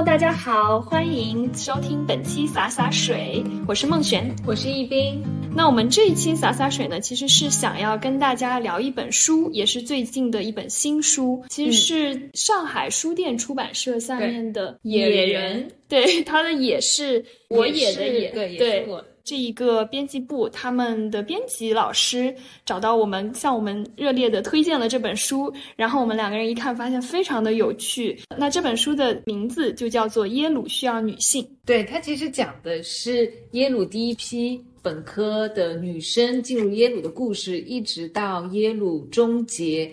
Hello，大家好，欢迎收听本期洒洒水，我是孟璇，我是易斌。那我们这一期洒洒水呢，其实是想要跟大家聊一本书，也是最近的一本新书，其实是上海书店出版社下面的《野人》，对，它的“野”是我野的“野”，对。这一个编辑部，他们的编辑老师找到我们，向我们热烈的推荐了这本书。然后我们两个人一看，发现非常的有趣。那这本书的名字就叫做《耶鲁需要女性》。对，它其实讲的是耶鲁第一批本科的女生进入耶鲁的故事，一直到耶鲁终结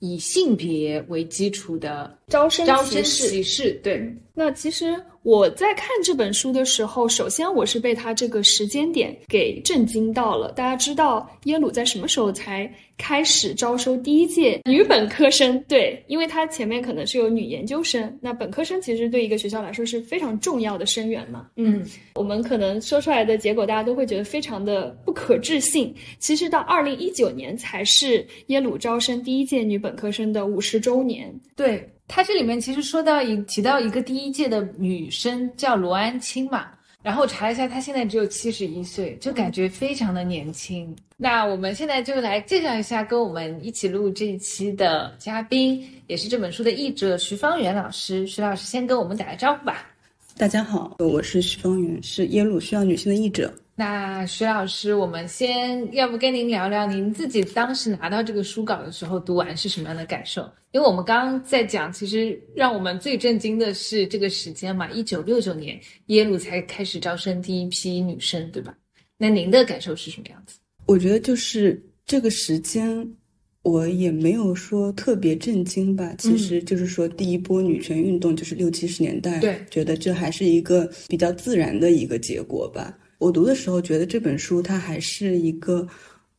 以性别为基础的招生招生启事。对，那其实。我在看这本书的时候，首先我是被它这个时间点给震惊到了。大家知道耶鲁在什么时候才开始招收第一届女本科生？对，因为它前面可能是有女研究生，那本科生其实对一个学校来说是非常重要的生源嘛。嗯，我们可能说出来的结果，大家都会觉得非常的不可置信。其实到二零一九年才是耶鲁招生第一届女本科生的五十周年。对。他这里面其实说到一提到一个第一届的女生叫罗安青嘛，然后我查了一下，她现在只有七十一岁，就感觉非常的年轻。那我们现在就来介绍一下跟我们一起录这一期的嘉宾，也是这本书的译者徐方圆老师。徐老师先跟我们打个招呼吧。大家好，我是徐方圆，是耶鲁需要女性的译者。那徐老师，我们先要不跟您聊聊您自己当时拿到这个书稿的时候，读完是什么样的感受？因为我们刚刚在讲，其实让我们最震惊的是这个时间嘛，一九六九年耶鲁才开始招生第一批女生，对吧？那您的感受是什么样子？我觉得就是这个时间，我也没有说特别震惊吧。其实就是说，第一波女权运动就是六七十年代，对，觉得这还是一个比较自然的一个结果吧。我读的时候觉得这本书它还是一个，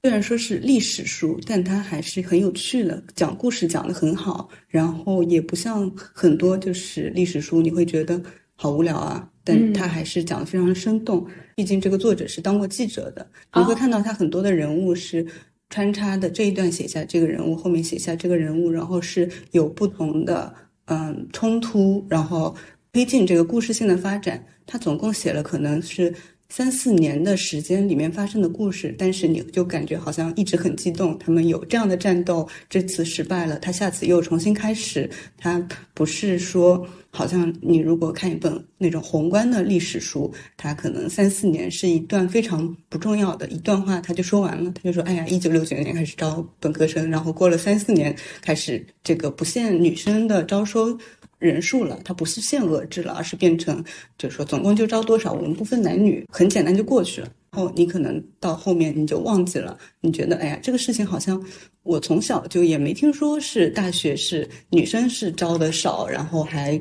虽然说是历史书，但它还是很有趣的，讲故事讲得很好，然后也不像很多就是历史书你会觉得好无聊啊，但它还是讲得非常生动。毕竟这个作者是当过记者的，你会看到他很多的人物是穿插的，这一段写下这个人物，后面写下这个人物，然后是有不同的嗯冲突，然后推进这个故事性的发展。他总共写了可能是。三四年的时间里面发生的故事，但是你就感觉好像一直很激动。他们有这样的战斗，这次失败了，他下次又重新开始。他不是说，好像你如果看一本那种宏观的历史书，他可能三四年是一段非常不重要的一段话，他就说完了。他就说：“哎呀，一九六九年开始招本科生，然后过了三四年开始这个不限女生的招收。”人数了，它不是限额制了，而是变成，就是说总共就招多少，我们不分男女，很简单就过去了。然后你可能到后面你就忘记了，你觉得哎呀，这个事情好像我从小就也没听说是大学是女生是招的少，然后还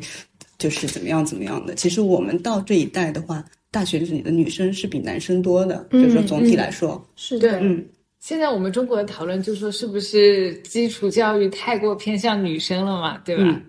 就是怎么样怎么样的。其实我们到这一代的话，大学里的女生是比男生多的，就是说总体来说是的。嗯，现在我们中国的讨论就是说是不是基础教育太过偏向女生了嘛，对吧？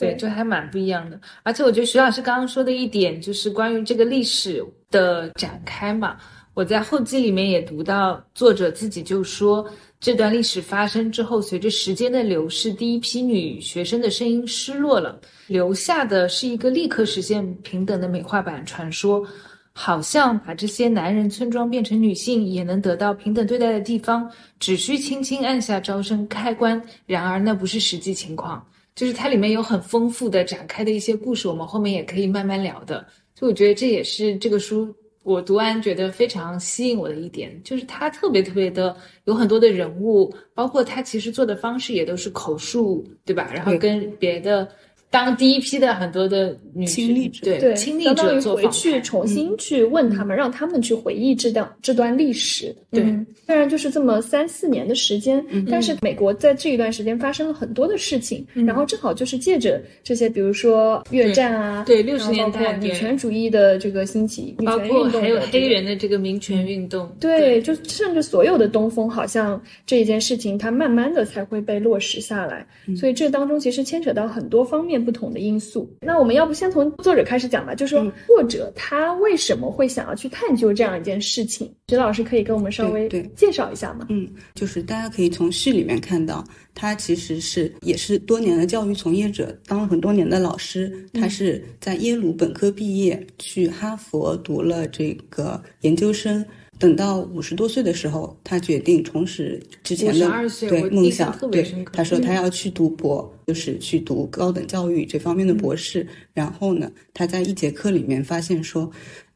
对，就还蛮不一样的。而且我觉得徐老师刚刚说的一点，就是关于这个历史的展开嘛。我在后记里面也读到，作者自己就说，这段历史发生之后，随着时间的流逝，第一批女学生的声音失落了，留下的是一个立刻实现平等的美化版传说，好像把这些男人村庄变成女性也能得到平等对待的地方，只需轻轻按下招生开关。然而，那不是实际情况。就是它里面有很丰富的展开的一些故事，我们后面也可以慢慢聊的。所以我觉得这也是这个书我读完觉得非常吸引我的一点，就是它特别特别的有很多的人物，包括它其实做的方式也都是口述，对吧？然后跟别的。当第一批的很多的女亲历者，对亲历者回去重新去问他们，让他们去回忆这段这段历史。对，虽然就是这么三四年的时间，但是美国在这一段时间发生了很多的事情，然后正好就是借着这些，比如说越战啊，对六十年代女权主义的这个兴起，包括还有黑人的这个民权运动，对，就甚至所有的东风，好像这一件事情它慢慢的才会被落实下来。所以这当中其实牵扯到很多方面。面不同的因素。那我们要不先从作者开始讲吧，就说作者他为什么会想要去探究这样一件事情？徐老师可以跟我们稍微对介绍一下吗？嗯，就是大家可以从序里面看到，他其实是也是多年的教育从业者，当了很多年的老师。他是在耶鲁本科毕业，去哈佛读了这个研究生。等到五十多岁的时候，他决定重拾之前的52岁我对梦想对，他说他要去读博，就是去读高等教育这方面的博士。然后呢，他在一节课里面发现说，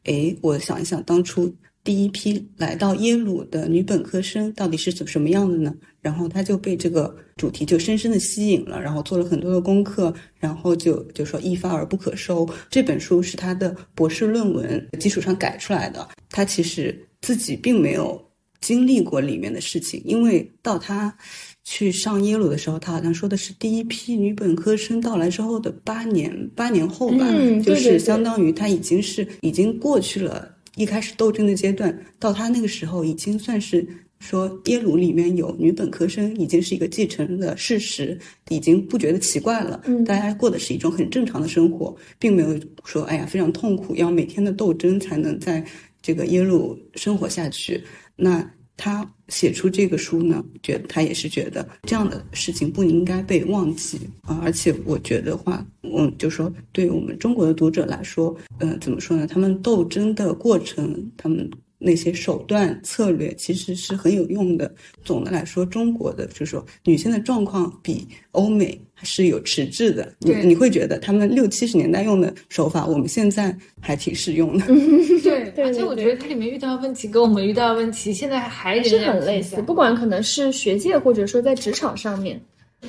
诶，我想一想，当初第一批来到耶鲁的女本科生到底是怎什么样的呢？然后他就被这个主题就深深的吸引了，然后做了很多的功课，然后就就说一发而不可收。这本书是他的博士论文基础上改出来的，他其实自己并没有经历过里面的事情，因为到他去上耶鲁的时候，他好像说的是第一批女本科生到来之后的八年八年后吧，就是相当于他已经是已经过去了一开始斗争的阶段，到他那个时候已经算是。说耶鲁里面有女本科生已经是一个继承的事实，已经不觉得奇怪了。嗯大家过的是一种很正常的生活，并没有说哎呀非常痛苦，要每天的斗争才能在这个耶鲁生活下去。那他写出这个书呢，觉得他也是觉得这样的事情不应该被忘记啊。而且我觉得话，嗯，就说对于我们中国的读者来说，呃，怎么说呢？他们斗争的过程，他们。那些手段策略其实是很有用的。总的来说，中国的就是说女性的状况比欧美还是有迟滞的。你你会觉得他们六七十年代用的手法，我们现在还挺适用的。对，而且我觉得它里面遇到的问题跟我们遇到的问题现在还还是很类似，不管可能是学界或者说在职场上面。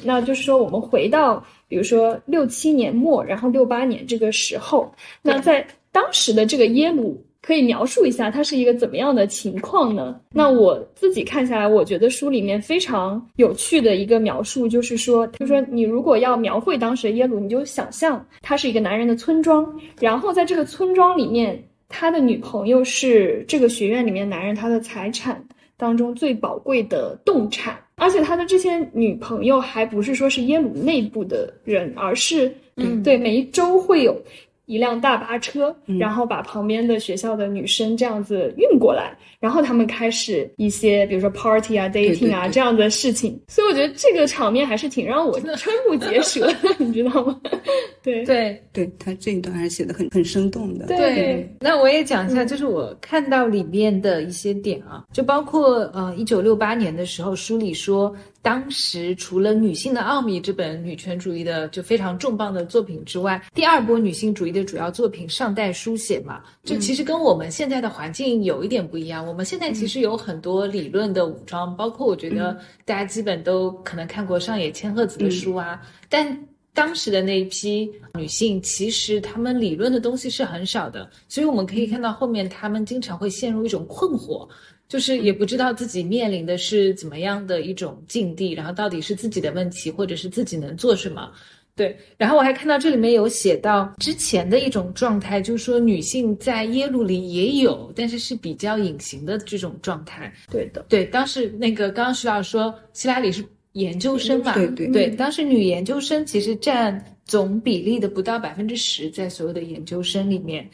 那就是说，我们回到比如说六七年末，然后六八年这个时候，那在当时的这个耶鲁，可以描述一下它是一个怎么样的情况呢？那我自己看下来，我觉得书里面非常有趣的一个描述，就是说，就是说你如果要描绘当时的耶鲁，你就想象它是一个男人的村庄，然后在这个村庄里面，他的女朋友是这个学院里面男人他的财产当中最宝贵的动产，而且他的这些女朋友还不是说是耶鲁内部的人，而是嗯对每一周会有一辆大巴车，嗯。然后把旁边的学校的女生这样子运过来，然后他们开始一些比如说 party 啊、dating 啊对。这样的事情，所以我觉得这个场面还是挺让我 瞠目结舌的，你知道吗？对。对。对他这一段还是写的很很生动的。对对，那我也讲一下，嗯。就是我看到里面的一些点啊，就包括呃，一九六八年的时候，书里说，当时除了《女性的奥秘》这本女权主义的就非常重磅的作品之外，第二波女性主义的主要作品《尚代书写》嘛，就其实跟我们现在的环境有一点不一样。我们现在其实有很多理论的武装，包括我觉得大家基本都可能看过上野千鹤子的书啊，但。当时的那一批女性，其实她们理论的东西是很少的，所以我们可以看到后面她们经常会陷入一种困惑，就是也不知道自己面临的是怎么样的一种境地，然后到底是自己的问题，或者是自己能做什么。对，然后我还看到这里面有写到之前的一种状态，就是说女性在耶鲁里也有，但是是比较隐形的这种状态。对的，对，当时那个刚刚徐老师说希拉里是研究生嘛，对对对，当时女研究生其实占总比例的不到百分之十，在所有的研究生里面。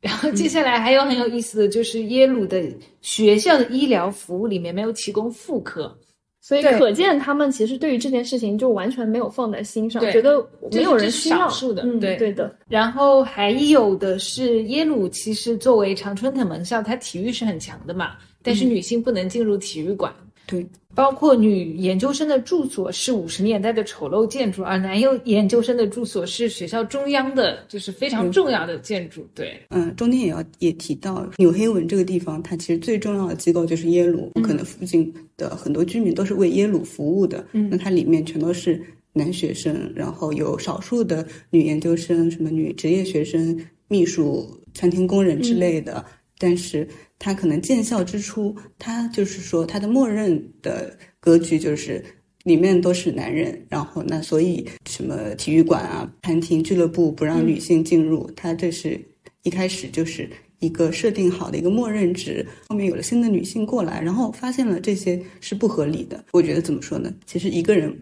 然后接下来还有很有意思的就是耶鲁的学校的医疗服务里面没有提供妇科，所以可见他们其实对于这件事情就完全没有放在心上，对觉得没有人需要。少数的。嗯，对。对的，然后还有的是耶鲁，其实作为常春藤盟校，它体育是很强的嘛，但是女性不能进入体育馆。对，包括女研究生的住所是五十年代的丑陋建筑，而男优研究生的住所是学校中央的，就是非常重要的建筑。对，嗯，中间也要也提到纽黑文这个地方，它其实最重要的机构就是耶鲁，可能附近的很多居民都是为耶鲁服务的。嗯那它里面全都是男学生，然后有少数的女研究生，什么女职业学生、秘书、餐厅工人之类的。但是他可能建校之初，他就是说他的默认的格局就是里面都是男人，然后那所以什么体育馆啊、餐厅、俱乐部不让女性进入，他这是一开始就是一个设定好的一个默认值。后面有了新的女性过来，然后发现了这些是不合理的。我觉得怎么说呢？其实一个人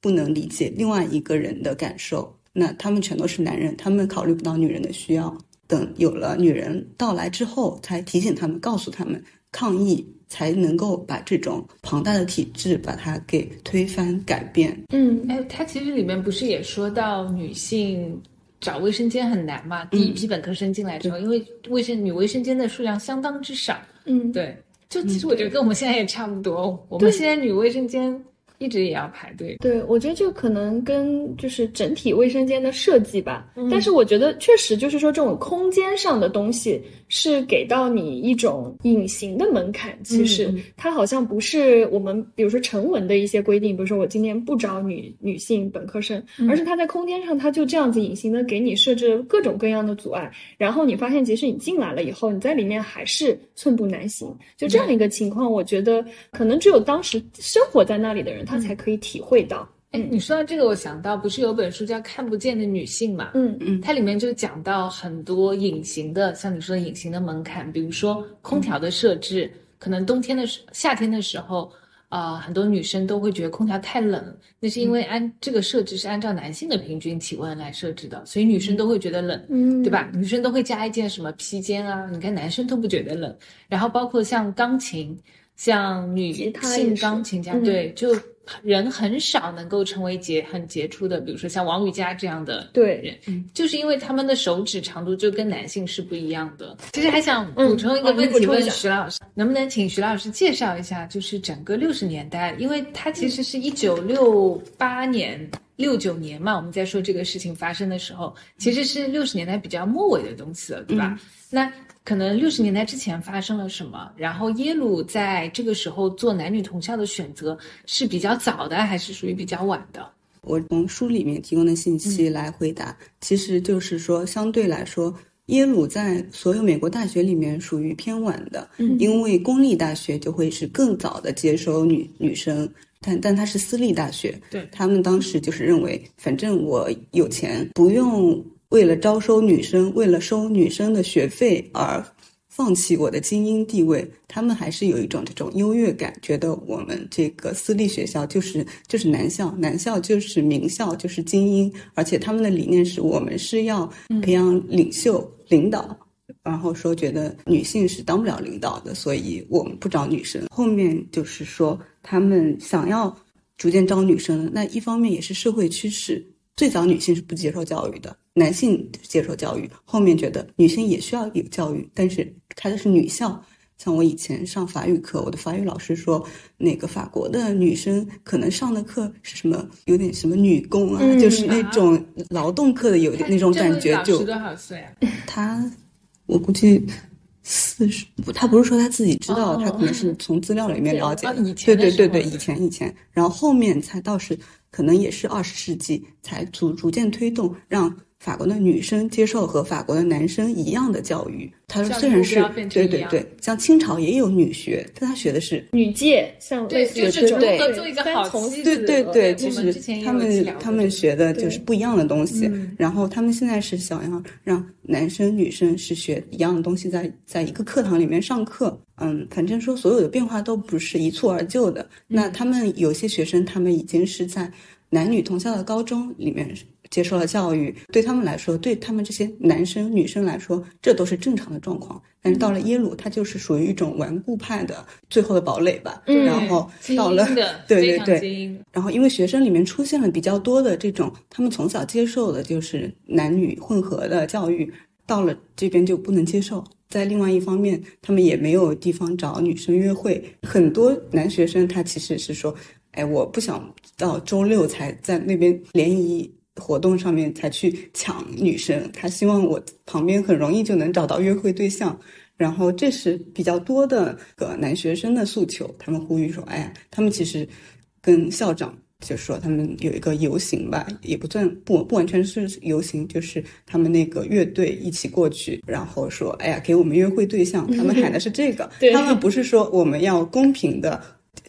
不能理解另外一个人的感受。那他们全都是男人，他们考虑不到女人的需要。等有了女人到来之后，才提醒他们，告诉他们抗议，才能够把这种庞大的体制把它给推翻改变。嗯，哎，他其实里面不是也说到女性找卫生间很难嘛？第一批本科生进来之后，因为卫生女卫生间的数量相当之少。嗯，对，就其实我觉得跟我们现在也差不多。我们现在女卫生间。一直也要排队，对我觉得这个可能跟就是整体卫生间的设计吧。但是我觉得确实就是说这种空间上的东西是给到你一种隐形的门槛。其实它好像不是我们比如说成文的一些规定，比如说我今天不招女女性本科生，而是它在空间上它就这样子隐形的给你设置各种各样的阻碍。然后你发现即使你进来了以后，你在里面还是寸步难行。就这样一个情况，我觉得可能只有当时生活在那里的人。他才可以体会到。哎，你说到这个，我想到不是有本书叫《看不见的女性》嘛？嗯嗯，它里面就讲到很多隐形的，像你说的隐形的门槛，比如说空调的设置，可能冬天的时、夏天的时候，啊，很多女生都会觉得空调太冷，那是因为按这个设置是按照男性的平均体温来设置的，所以女生都会觉得冷，嗯，对吧？女生都会加一件什么披肩啊，你看男生都不觉得冷。然后包括像钢琴，像女性钢琴家，对，就。人很少能够成为杰很杰出的，比如说像王羽佳这样的对人，就是因为他们的手指长度就跟男性是不一样的。其实还想补充一个问题，问徐老师，能不能请徐老师介绍一下，就是整个六十年代，因为他其实是一九六八年、六九年嘛，我们在说这个事情发生的时候，其实是六十年代比较末尾的东西了，对吧？那。可能六十年代之前发生了什么？然后耶鲁在这个时候做男女同校的选择是比较早的，还是属于比较晚的？我从书里面提供的信息来回答，其实就是说，相对来说，耶鲁在所有美国大学里面属于偏晚的，嗯，因为公立大学就会是更早的接收女女生，但但它是私立大学，对他们当时就是认为，反正我有钱，不用。为了招收女生，为了收女生的学费而放弃我的精英地位，他们还是有一种这种优越感，觉得我们这个私立学校就是就是男校，男校就是名校，就是精英，而且他们的理念是我们是要培养领袖、领导，然后说觉得女性是当不了领导的，所以我们不招女生。后面就是说他们想要逐渐招女生，那一方面也是社会趋势。最早女性是不接受教育的，男性接受教育。后面觉得女性也需要有教育，但是开的是女校。像我以前上法语课，我的法语老师说，那个法国的女生可能上的课是什么，有点什么女工啊，就是那种劳动课的，有点 那种感觉。就多少岁啊？他，我估计四十。不，他不是说他自己知道，他可能是从资料里面了解。对对对对，以前以前，然后后面才倒是。可能也是二十世纪才逐逐渐推动，让法国的女生接受和法国的男生一样的教育。他说虽然是对对对，像清朝也有女学，但他学的是女诫，像对就是如何做一个好妻子。对对对，就是他们他们学的就是不一样的东西。然后他们现在是想要让男生女生是学一样的东西，在在一个课堂里面上课。嗯，反正说所有的变化都不是一蹴而就的。那他们有些学生，他们已经是在男女同校的高中里面接受了教育，对他们来说，对他们这些男生女生来说，这都是正常的状况。但是到了耶鲁，它就是属于一种顽固派的最后的堡垒吧。嗯然后到了 对对对，然后因为学生里面出现了比较多的这种，他们从小接受的就是男女混合的教育，到了这边就不能接受。在另外一方面，他们也没有地方找女生约会。很多男学生他其实是说：“哎，我不想到周六才在那边联谊活动上面才去抢女生。他希望我旁边很容易就能找到约会对象。”然后这是比较多的个男学生的诉求。他们呼吁说：“哎呀，他们其实跟校长。”就说，他们有一个游行吧，也不算不不完全是游行，就是他们那个乐队一起过去，然后说：“哎呀，给我们约会对象。”他们喊的是这个，他们不是说我们要公平的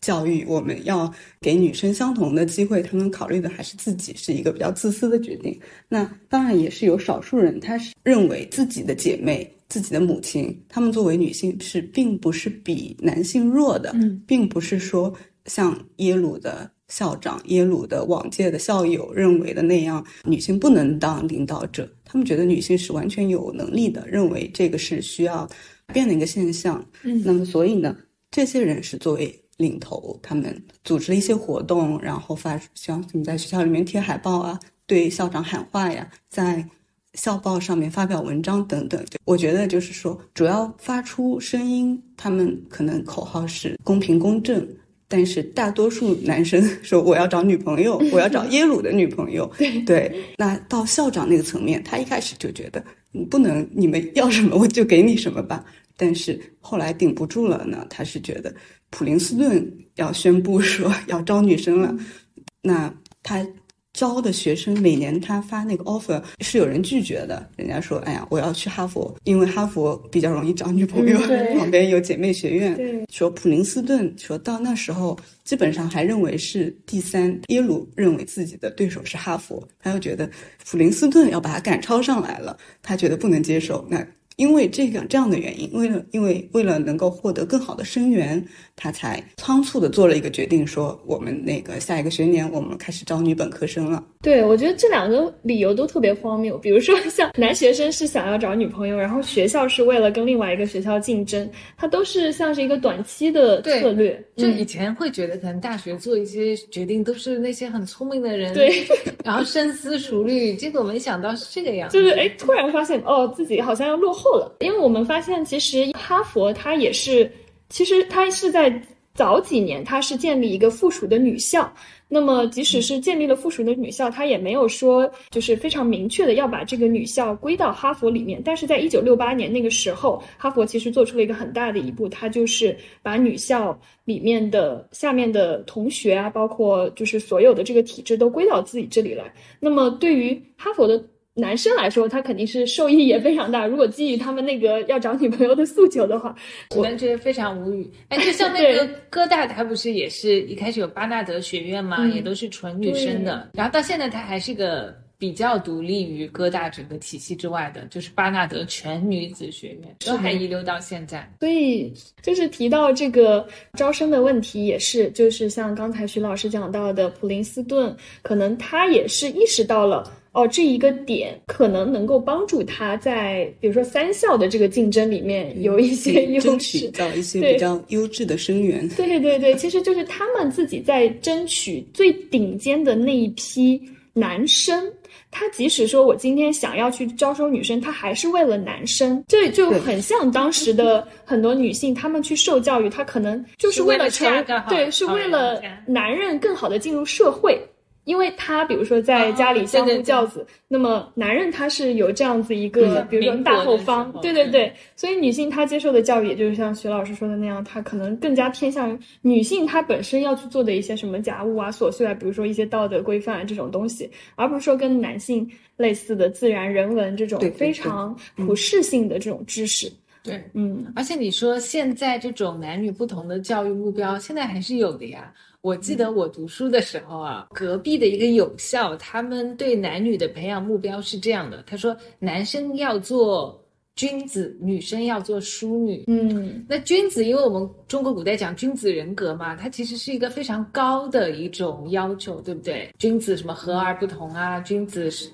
教育，我们要给女生相同的机会。他们考虑的还是自己，是一个比较自私的决定。那当然也是有少数人，他是认为自己的姐妹、自己的母亲，她们作为女性是并不是比男性弱的，并不是说像耶鲁的。校长、耶鲁的往届的校友认为的那样，女性不能当领导者。他们觉得女性是完全有能力的，认为这个是需要变的一个现象。嗯，那么所以呢，这些人是作为领头，他们组织了一些活动，然后发像你在学校里面贴海报啊，对校长喊话呀，在校报上面发表文章等等。我觉得就是说，主要发出声音，他们可能口号是公平公正。但是大多数男生 说我要找女朋友，我要找耶鲁的女朋友。对，那到校长那个层面，他一开始就觉得你不能，你们要什么我就给你什么吧。但是后来顶不住了呢，他是觉得普林斯顿要宣布说 要招女生了，那他。招的学生每年他发那个 offer 是有人拒绝的，人家说，哎呀，我要去哈佛，因为哈佛比较容易找女朋友，旁边有姐妹学院。说普林斯顿，说到那时候基本上还认为是第三，耶鲁认为自己的对手是哈佛，他又觉得普林斯顿要把他赶超上来了，他觉得不能接受。那。因为这个这样的原因，为了因为为了能够获得更好的生源，他才仓促的做了一个决定，说我们那个下一个学年我们开始招女本科生了。对，我觉得这两个理由都特别荒谬。比如说，像男学生是想要找女朋友，然后学校是为了跟另外一个学校竞争，它都是像是一个短期的策略。就以前会觉得，可能大学做一些决定都是那些很聪明的人，对，然后深思熟虑。结果没想到是这个样子，就是哎，突然发现哦，自己好像要落后。了，因为我们发现，其实哈佛它也是，其实它是在早几年，它是建立一个附属的女校。那么，即使是建立了附属的女校，它也没有说就是非常明确的要把这个女校归到哈佛里面。但是在一九六八年那个时候，哈佛其实做出了一个很大的一步，它就是把女校里面的下面的同学啊，包括就是所有的这个体制都归到自己这里来。那么，对于哈佛的。男生来说，他肯定是受益也非常大。如果基于他们那个要找女朋友的诉求的话，我们觉得非常无语。哎，就像那个 哥大，他不是也是一开始有巴纳德学院嘛，也都是纯女生的。然后到现在，他还是个比较独立于哥大整个体系之外的，就是巴纳德全女子学院，都还遗留到现在。所以就是提到这个招生的问题，也是就是像刚才徐老师讲到的，普林斯顿可能他也是意识到了。哦，这一个点可能能够帮助他在，比如说三校的这个竞争里面有一些优势，到一些比较优质的生源。对对对，其实就是他们自己在争取最顶尖的那一批男生。他即使说我今天想要去招收女生，他还是为了男生。这就很像当时的很多女性，她们去受教育，她可能就是为了成对，是为了男人更好的进入社会。因为他比如说在家里相夫教子，那么男人他是有这样子一个，比如说大后方，对对对，所以女性她接受的教育，也就是像徐老师说的那样，她可能更加偏向于女性她本身要去做的一些什么家务啊、琐碎啊，比如说一些道德规范这种东西，而不是说跟男性类似的自然人文这种非常普适性的这种知识。对，嗯，而且你说现在这种男女不同的教育目标，现在还是有的呀。我记得我读书的时候啊，隔壁的一个有校，他们对男女的培养目标是这样的：他说，男生要做君子，女生要做淑女。嗯，那君子，因为我们中国古代讲君子人格嘛，它其实是一个非常高的一种要求，对不对？君子什么和而不同啊？君子是。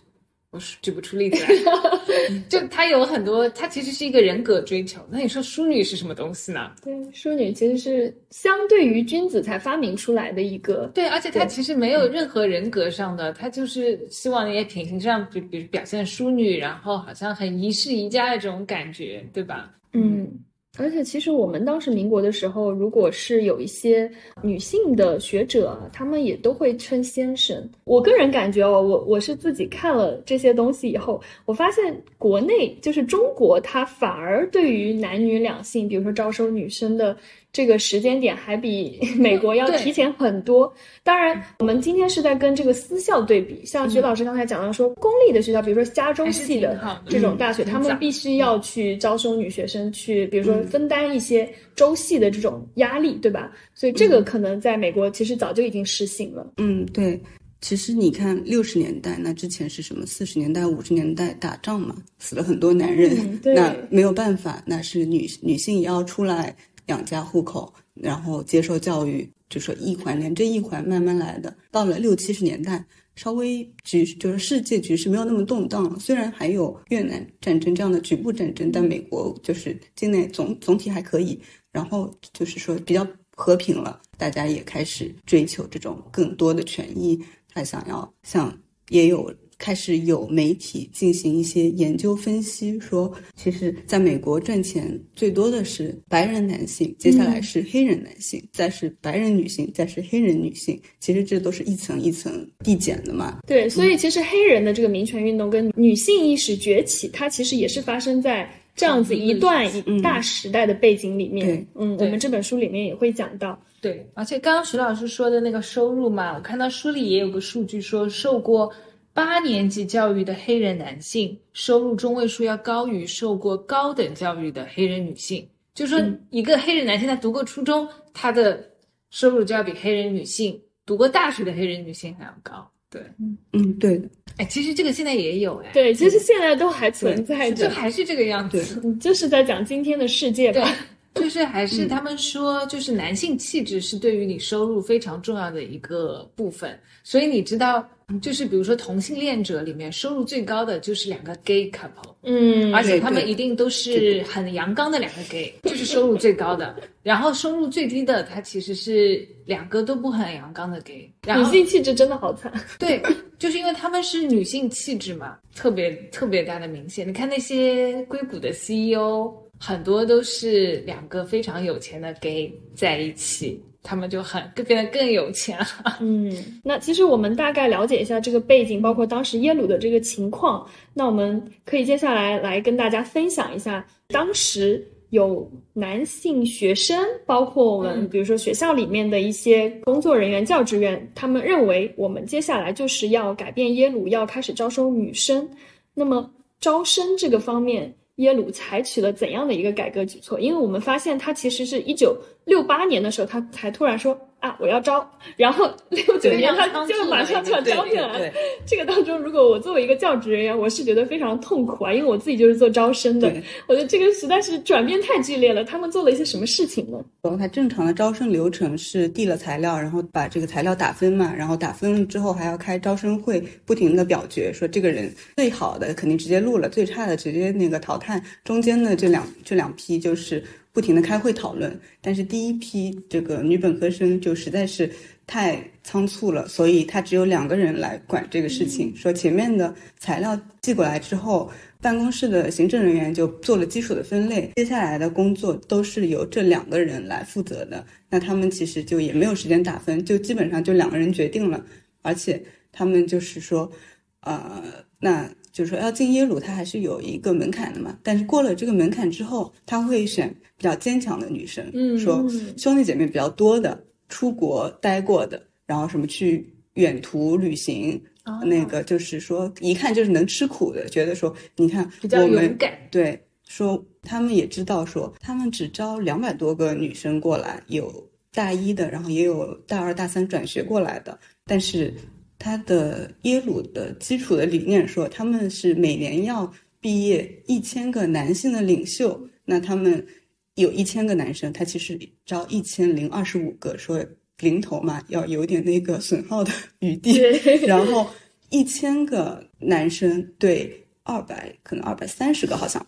我举不出例子来，就他有很多，他其实是一个人格追求。那你说淑女是什么东西呢？对，淑女其实是相对于君子才发明出来的一个。对，而且他其实没有任何人格上的，他就是希望那些品行上，比比如表现淑女，然后好像很宜室宜家的这种感觉，对吧？嗯。而且，其实我们当时民国的时候，如果是有一些女性的学者，她们也都会称先生。我个人感觉哦，我我是自己看了这些东西以后，我发现国内就是中国，它反而对于男女两性，比如说招收女生的。这个时间点还比 美国要提前很多。当然，我们今天是在跟这个私校对比。像徐老师刚才讲到说，公立的学校，比如说加州系的这种大学，他们必须要去招收女学生，去比如说分担一些州系的这种压力，对吧？所以这个可能在美国其实早就已经实行了。嗯，对。其实你看六十年代，那之前是什么？四十年代、五十年代打仗嘛，死了很多男人，那没有办法，那是女女性也要出来。养家糊口，然后接受教育，就说一环连着一环慢慢来的。到了六七十年代，稍微局就是世界局势没有那么动荡了，虽然还有越南战争这样的局部战争，但美国就是境内总总体还可以。然后就是说比较和平了，大家也开始追求这种更多的权益，他想要像也有。开始有媒体进行一些研究分析，说其实在美国赚钱最多的是白人男性，接下来是黑人男性，再是白人女性，再是黑人女性。其实这都是一层一层递减的嘛。对，所以其实黑人的这个民权运动跟女性意识崛起，它其实也是发生在这样子一段大时代的背景里面。嗯，我们这本书里面也会讲到。对，而且刚刚徐老师说的那个收入嘛，我看到书里也有个数据说受过。八年级教育的黑人男性收入中位数要高于受过高等教育的黑人女性，就说一个黑人男性他读过初中，他的收入就要比黑人女性读过大学的黑人女性还要高。对，嗯嗯，对的。哎，其实这个现在也有哎。对，其实现在都还存在着，就还是这个样子。就是在讲今天的世界吧。就是还是他们说，就是男性气质是对于你收入非常重要的一个部分。所以你知道，就是比如说同性恋者里面收入最高的就是两个 gay couple，嗯，而且他们一定都是很阳刚的两个 gay，就是收入最高的。然后收入最低的，他其实是两个都不很阳刚的 gay。女性气质真的好惨。对，就是因为他们是女性气质嘛，特别特别大的明显。你看那些硅谷的 CEO。很多都是两个非常有钱的 gay 在一起，他们就很更变得更有钱了。嗯，那其实我们大概了解一下这个背景，包括当时耶鲁的这个情况。那我们可以接下来来跟大家分享一下，当时有男性学生，包括我们比如说学校里面的一些工作人员、教职员，他们认为我们接下来就是要改变耶鲁，要开始招收女生。那么招生这个方面。耶鲁采取了怎样的一个改革举措？因为我们发现，它其实是一九六八年的时候，他才突然说。啊，我要招，然后六九年他就马上就要招进来。这个当中，如果我作为一个教职人员，我是觉得非常痛苦啊，因为我自己就是做招生的。我觉得这个实在是转变太剧烈了。他们做了一些什么事情呢？他正常的招生流程是递了材料，然后把这个材料打分嘛，然后打分之后还要开招生会，不停的表决，说这个人最好的肯定直接录了，最差的直接那个淘汰。中间的这两这两批就是。不停的开会讨论，但是第一批这个女本科生就实在是太仓促了，所以她只有两个人来管这个事情。说前面的材料寄过来之后，办公室的行政人员就做了基础的分类，接下来的工作都是由这两个人来负责的。那他们其实就也没有时间打分，就基本上就两个人决定了，而且他们就是说，呃，那。就是说要进耶鲁，他还是有一个门槛的嘛。但是过了这个门槛之后，他会选比较坚强的女生，嗯，说兄弟姐妹比较多的，出国待过的，然后什么去远途旅行，那个就是说一看就是能吃苦的，觉得说你看比较勇敢，对，说他们也知道说他们只招两百多个女生过来，有大一的，然后也有大二大三转学过来的，但是。他的耶鲁的基础的理念说，他们是每年要毕业一千个男性的领袖，那他们有一千个男生，他其实招一千零二十五个，说零头嘛，要有点那个损耗的余地。然后一千个男生对二百，可能二百三十个好像，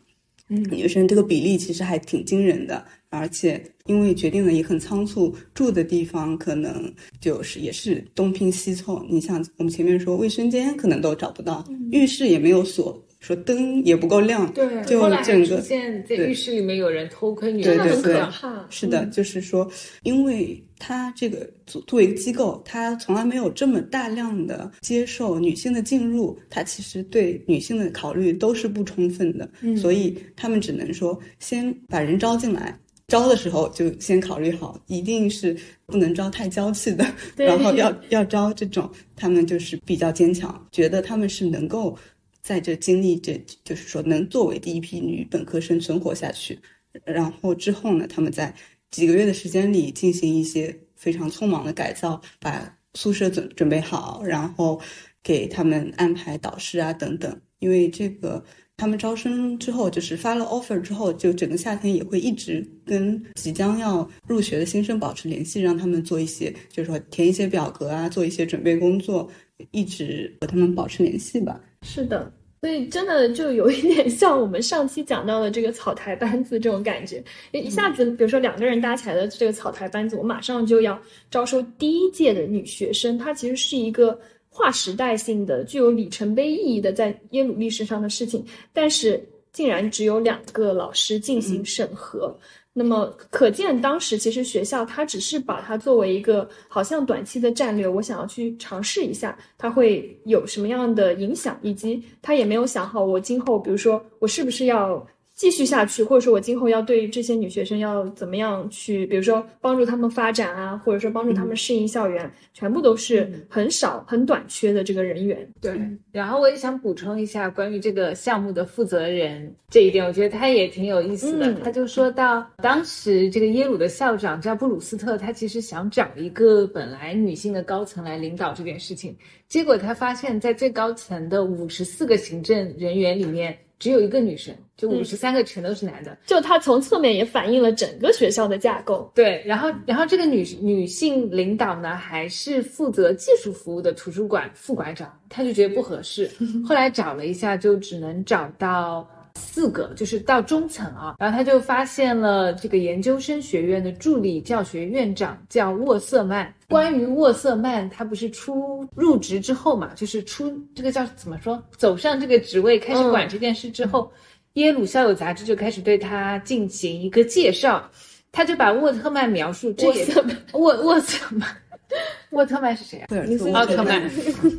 嗯，女生这个比例其实还挺惊人的。而且因为决定的也很仓促，住的地方可能就是也是东拼西凑。你像我们前面说，卫生间可能都找不到，浴室也没有锁，说灯也不够亮，对，就整个现在浴室里面有人偷窥女可怕。是的，就是说，因为他这个作作为一个机构，他从来没有这么大量的接受女性的进入，他其实对女性的考虑都是不充分的，所以他们只能说先把人招进来。招的时候就先考虑好，一定是不能招太娇气的，然后要要招这种他们就是比较坚强，觉得他们是能够在这经历这，就是说能作为第一批女本科生存活下去。然后之后呢，他们在几个月的时间里进行一些非常匆忙的改造，把宿舍准准备好，然后给他们安排导师啊等等。因为这个他们招生之后，就是发了 offer 之后，就整个夏天也会一直跟即将要入学的新生保持联系，让他们做一些，就是说填一些表格啊，做一些准备工作，一直和他们保持联系吧。是的。所以真的就有一点像我们上期讲到的这个草台班子这种感觉，一下子，比如说两个人搭起来的这个草台班子，我马上就要招收第一届的女学生，它其实是一个划时代性的、具有里程碑意义的在耶鲁历史上的事情，但是竟然只有两个老师进行审核。那么可见，当时其实学校它只是把它作为一个好像短期的战略，我想要去尝试一下，它会有什么样的影响，以及他也没有想好我今后，比如说我是不是要。继续下去，或者说我今后要对这些女学生要怎么样去，比如说帮助她们发展啊，或者说帮助她们适应校园，全部都是很少、很短缺的这个人员。对。然后我也想补充一下关于这个项目的负责人这一点，我觉得他也挺有意思的。他就说到，当时这个耶鲁的校长叫布鲁斯特，他其实想找一个本来女性的高层来领导这件事情，结果他发现，在最高层的五十四个行政人员里面。只有一个女生，就五十三个全都是男的。就他从侧面也反映了整个学校的架构。对，然后，然后这个女女性领导呢，还是负责技术服务的图书馆副馆长，他就觉得不合适。后来找了一下，就只能找到。四个就是到中层啊，然后他就发现了这个研究生学院的助理教学院长叫沃瑟曼。关于沃瑟曼，他不是出入职之后嘛，就是出这个叫怎么说，走上这个职位开始管这件事之后，耶鲁校友杂志就开始对他进行一个介绍，他就把沃特曼描述，这也沃沃特曼，沃特曼是谁啊？奥特曼，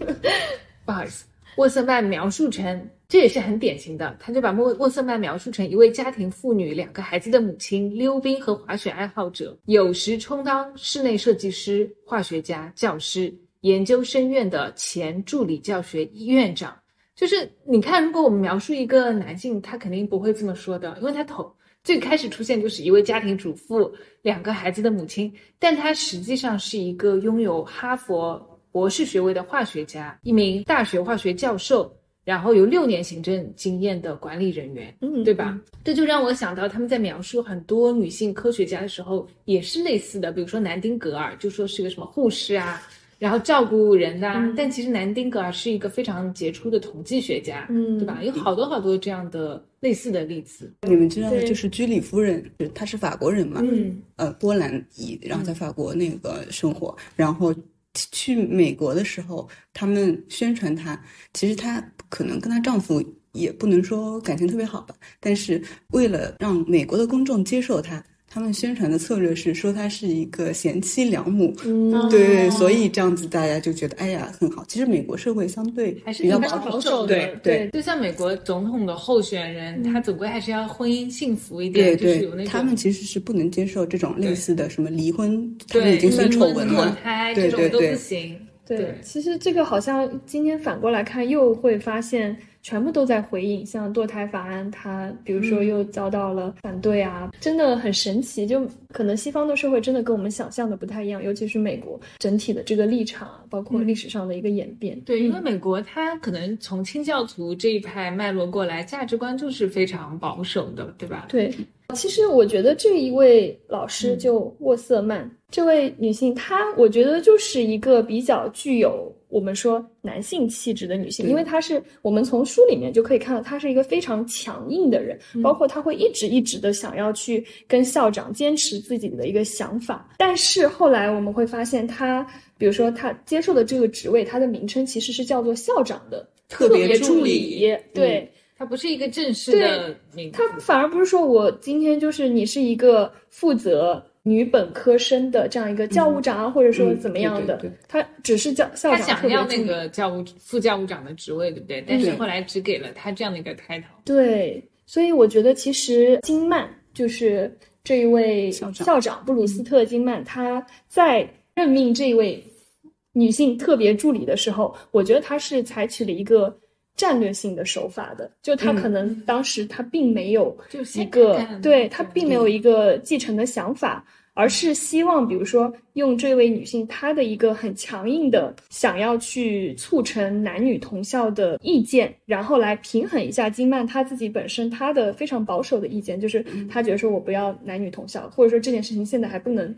不好意思，沃瑟曼描述成。这也是很典型的，他就把莫沃瑟曼描述成一位家庭妇女、两个孩子的母亲、溜冰和滑雪爱好者，有时充当室内设计师、化学家、教师、研究生院的前助理教学院长。就是你看，如果我们描述一个男性，他肯定不会这么说的，因为他头最开始出现就是一位家庭主妇、两个孩子的母亲，但他实际上是一个拥有哈佛博士学位的化学家，一名大学化学教授。然后有六年行政经验的管理人员，嗯，对吧？这就让我想到他们在描述很多女性科学家的时候也是类似的，比如说南丁格尔就说是个什么护士啊，然后照顾人呐。但其实南丁格尔是一个非常杰出的统计学家，嗯，对吧？有好多好多这样的类似的例子。你们知道，就是居里夫人，她是法国人嘛？嗯，呃，波兰裔，然后在法国那个生活，然后。去美国的时候，他们宣传她，其实她可能跟她丈夫也不能说感情特别好吧，但是为了让美国的公众接受她。他们宣传的策略是说她是一个贤妻良母，对，所以这样子大家就觉得哎呀很好。其实美国社会相对还是比较保守的，对对。就像美国总统的候选人，他总归还是要婚姻幸福一点，对对。他们其实是不能接受这种类似的什么离婚，他们已经算丑闻了，对对对，不行。对，其实这个好像今天反过来看，又会发现。全部都在回应，像堕胎法案，它比如说又遭到了反对啊，真的很神奇。就可能西方的社会真的跟我们想象的不太一样，尤其是美国整体的这个立场，包括历史上的一个演变。对，因为美国它可能从清教徒这一派脉络过来，价值观就是非常保守的，对吧？对。其实我觉得这一位老师就沃瑟曼这位女性，她我觉得就是一个比较具有我们说男性气质的女性，因为她是我们从书里面就可以看到，她是一个非常强硬的人，包括她会一直一直的想要去跟校长坚持自己的一个想法。但是后来我们会发现，她比如说她接受的这个职位，它的名称其实是叫做校长的特别助理，对。他不是一个正式的名，他反而不是说我今天就是你是一个负责女本科生的这样一个教务长啊，或者说怎么样的，他只是教校长。他想要那个教务副教务长的职位，对不对？但是后来只给了他这样的一个开头。对，所以我觉得其实金曼就是这一位校长布鲁斯特金曼，他在任命这一位女性特别助理的时候，我觉得他是采取了一个。战略性的手法的，就他可能当时他并没有一个，对他并没有一个继承的想法，而是希望比如说用这位女性她的一个很强硬的想要去促成男女同校的意见，然后来平衡一下金曼她自己本身她的非常保守的意见，就是她觉得说我不要男女同校，或者说这件事情现在还不能。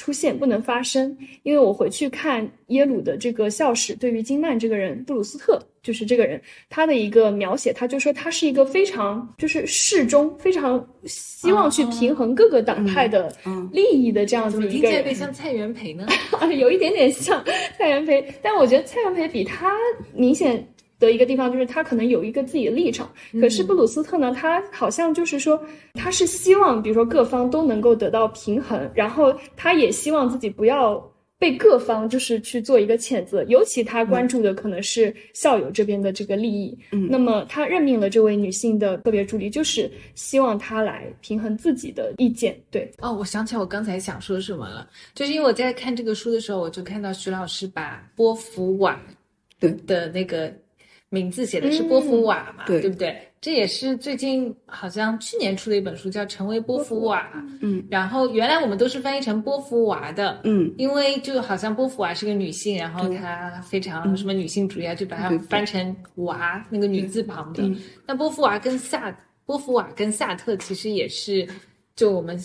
出现不能发生，因为我回去看耶鲁的这个校史，对于金曼这个人，布鲁斯特就是这个人，他的一个描写，他就说他是一个非常就是适中，非常希望去平衡各个党派的利益的这样子一个人。像蔡元培呢？有一点点像蔡元培，但我觉得蔡元培比他明显。的一个地方就是他可能有一个自己的立场，可是布鲁斯特呢，他好像就是说他是希望，比如说各方都能够得到平衡，然后他也希望自己不要被各方就是去做一个谴责，尤其他关注的可能是校友这边的这个利益。嗯，那么他任命了这位女性的特别助理，就是希望她来平衡自己的意见。对，哦，我想起来我刚才想说什么了，就是因为我在看这个书的时候，我就看到徐老师把波伏瓦对的那个。名字写的是波伏瓦嘛，对不对？这也是最近好像去年出的一本书，叫《成为波伏瓦》。嗯，然后原来我们都是翻译成波伏娃的，嗯，因为就好像波伏娃是个女性，然后她非常什么女性主义啊，就把它翻成娃那个女字旁的。那波伏娃跟萨波伏娃跟萨特其实也是，就我们。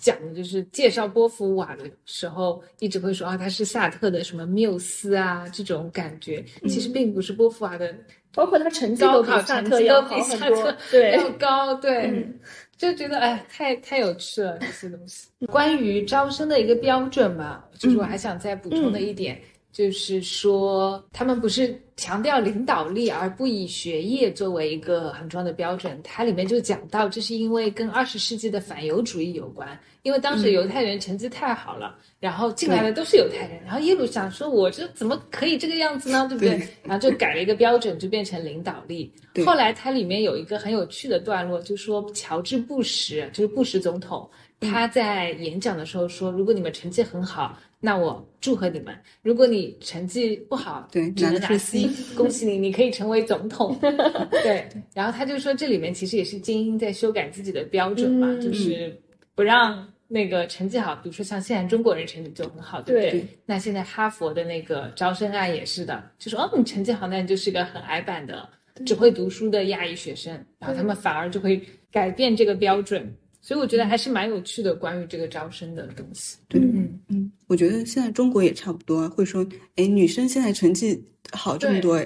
讲的就是介绍波伏娃的时候，一直会说啊，他是萨特的什么缪斯啊，这种感觉，其实并不是波伏娃的，包括他成绩都比萨特要好很多，对，要高，对，就觉得哎，太太有趣了这些东西。关于招生的一个标准嘛，就是我还想再补充的一点。就是说，他们不是强调领导力，而不以学业作为一个很重要的标准。它里面就讲到，这是因为跟二十世纪的反犹主义有关。因为当时犹太人成绩太好了，然后进来的都是犹太人，然后耶鲁想说，我这怎么可以这个样子呢？对不对？然后就改了一个标准，就变成领导力。后来它里面有一个很有趣的段落，就说乔治布什，就是布什总统，他在演讲的时候说，如果你们成绩很好。那我祝贺你们。如果你成绩不好，对，只能拿 C，恭喜你，你可以成为总统。对，然后他就说，这里面其实也是精英在修改自己的标准嘛，就是不让那个成绩好，比如说像现在中国人成绩就很好，对不对？那现在哈佛的那个招生案也是的，就说哦，你成绩好，那你就是一个很矮板的、只会读书的亚裔学生，然后他们反而就会改变这个标准。所以我觉得还是蛮有趣的，关于这个招生的东西。对，嗯嗯，我觉得现在中国也差不多，会说，哎，女生现在成绩好这么多，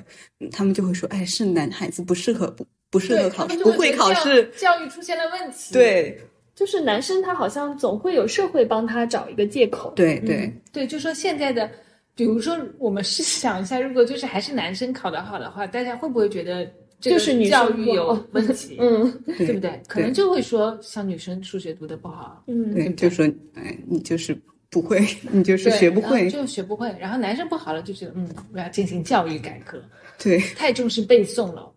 他们就会说，哎，是男孩子不适合不不适合考试，不会考试，教育出现了问题。对，就是男生他好像总会有社会帮他找一个借口。对对对，就说现在的，比如说我们试想一下，如果就是还是男生考得好的话，大家会不会觉得？就是教育有问题，嗯，对不对？可能就会说，像女生数学读的不好，嗯，对，就说，哎，你就是不会，你就是学不会，就学不会。然后男生不好了，就觉得，嗯，我要进行教育改革，对，太重视背诵了，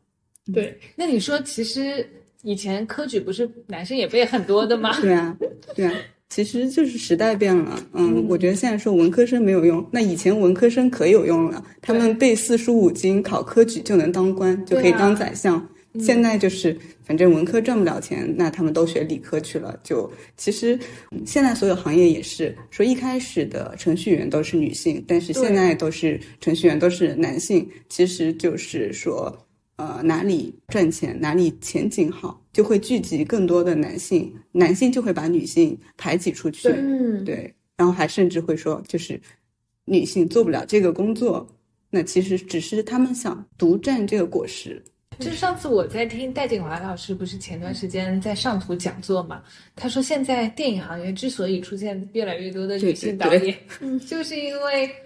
对。那你说，其实以前科举不是男生也背很多的吗？对啊，对啊。其实就是时代变了，嗯，我觉得现在说文科生没有用，那以前文科生可有用了，他们背四书五经，考科举就能当官，就可以当宰相。现在就是反正文科赚不了钱，那他们都学理科去了。就其实现在所有行业也是说，一开始的程序员都是女性，但是现在都是程序员都是男性，其实就是说。呃，哪里赚钱，哪里前景好，就会聚集更多的男性，男性就会把女性排挤出去。嗯，对，然后还甚至会说，就是女性做不了这个工作，那其实只是他们想独占这个果实。就是上次我在听戴景华老师，不是前段时间在上图讲座嘛？他说现在电影行业之所以出现越来越多的女性导演，就是因为。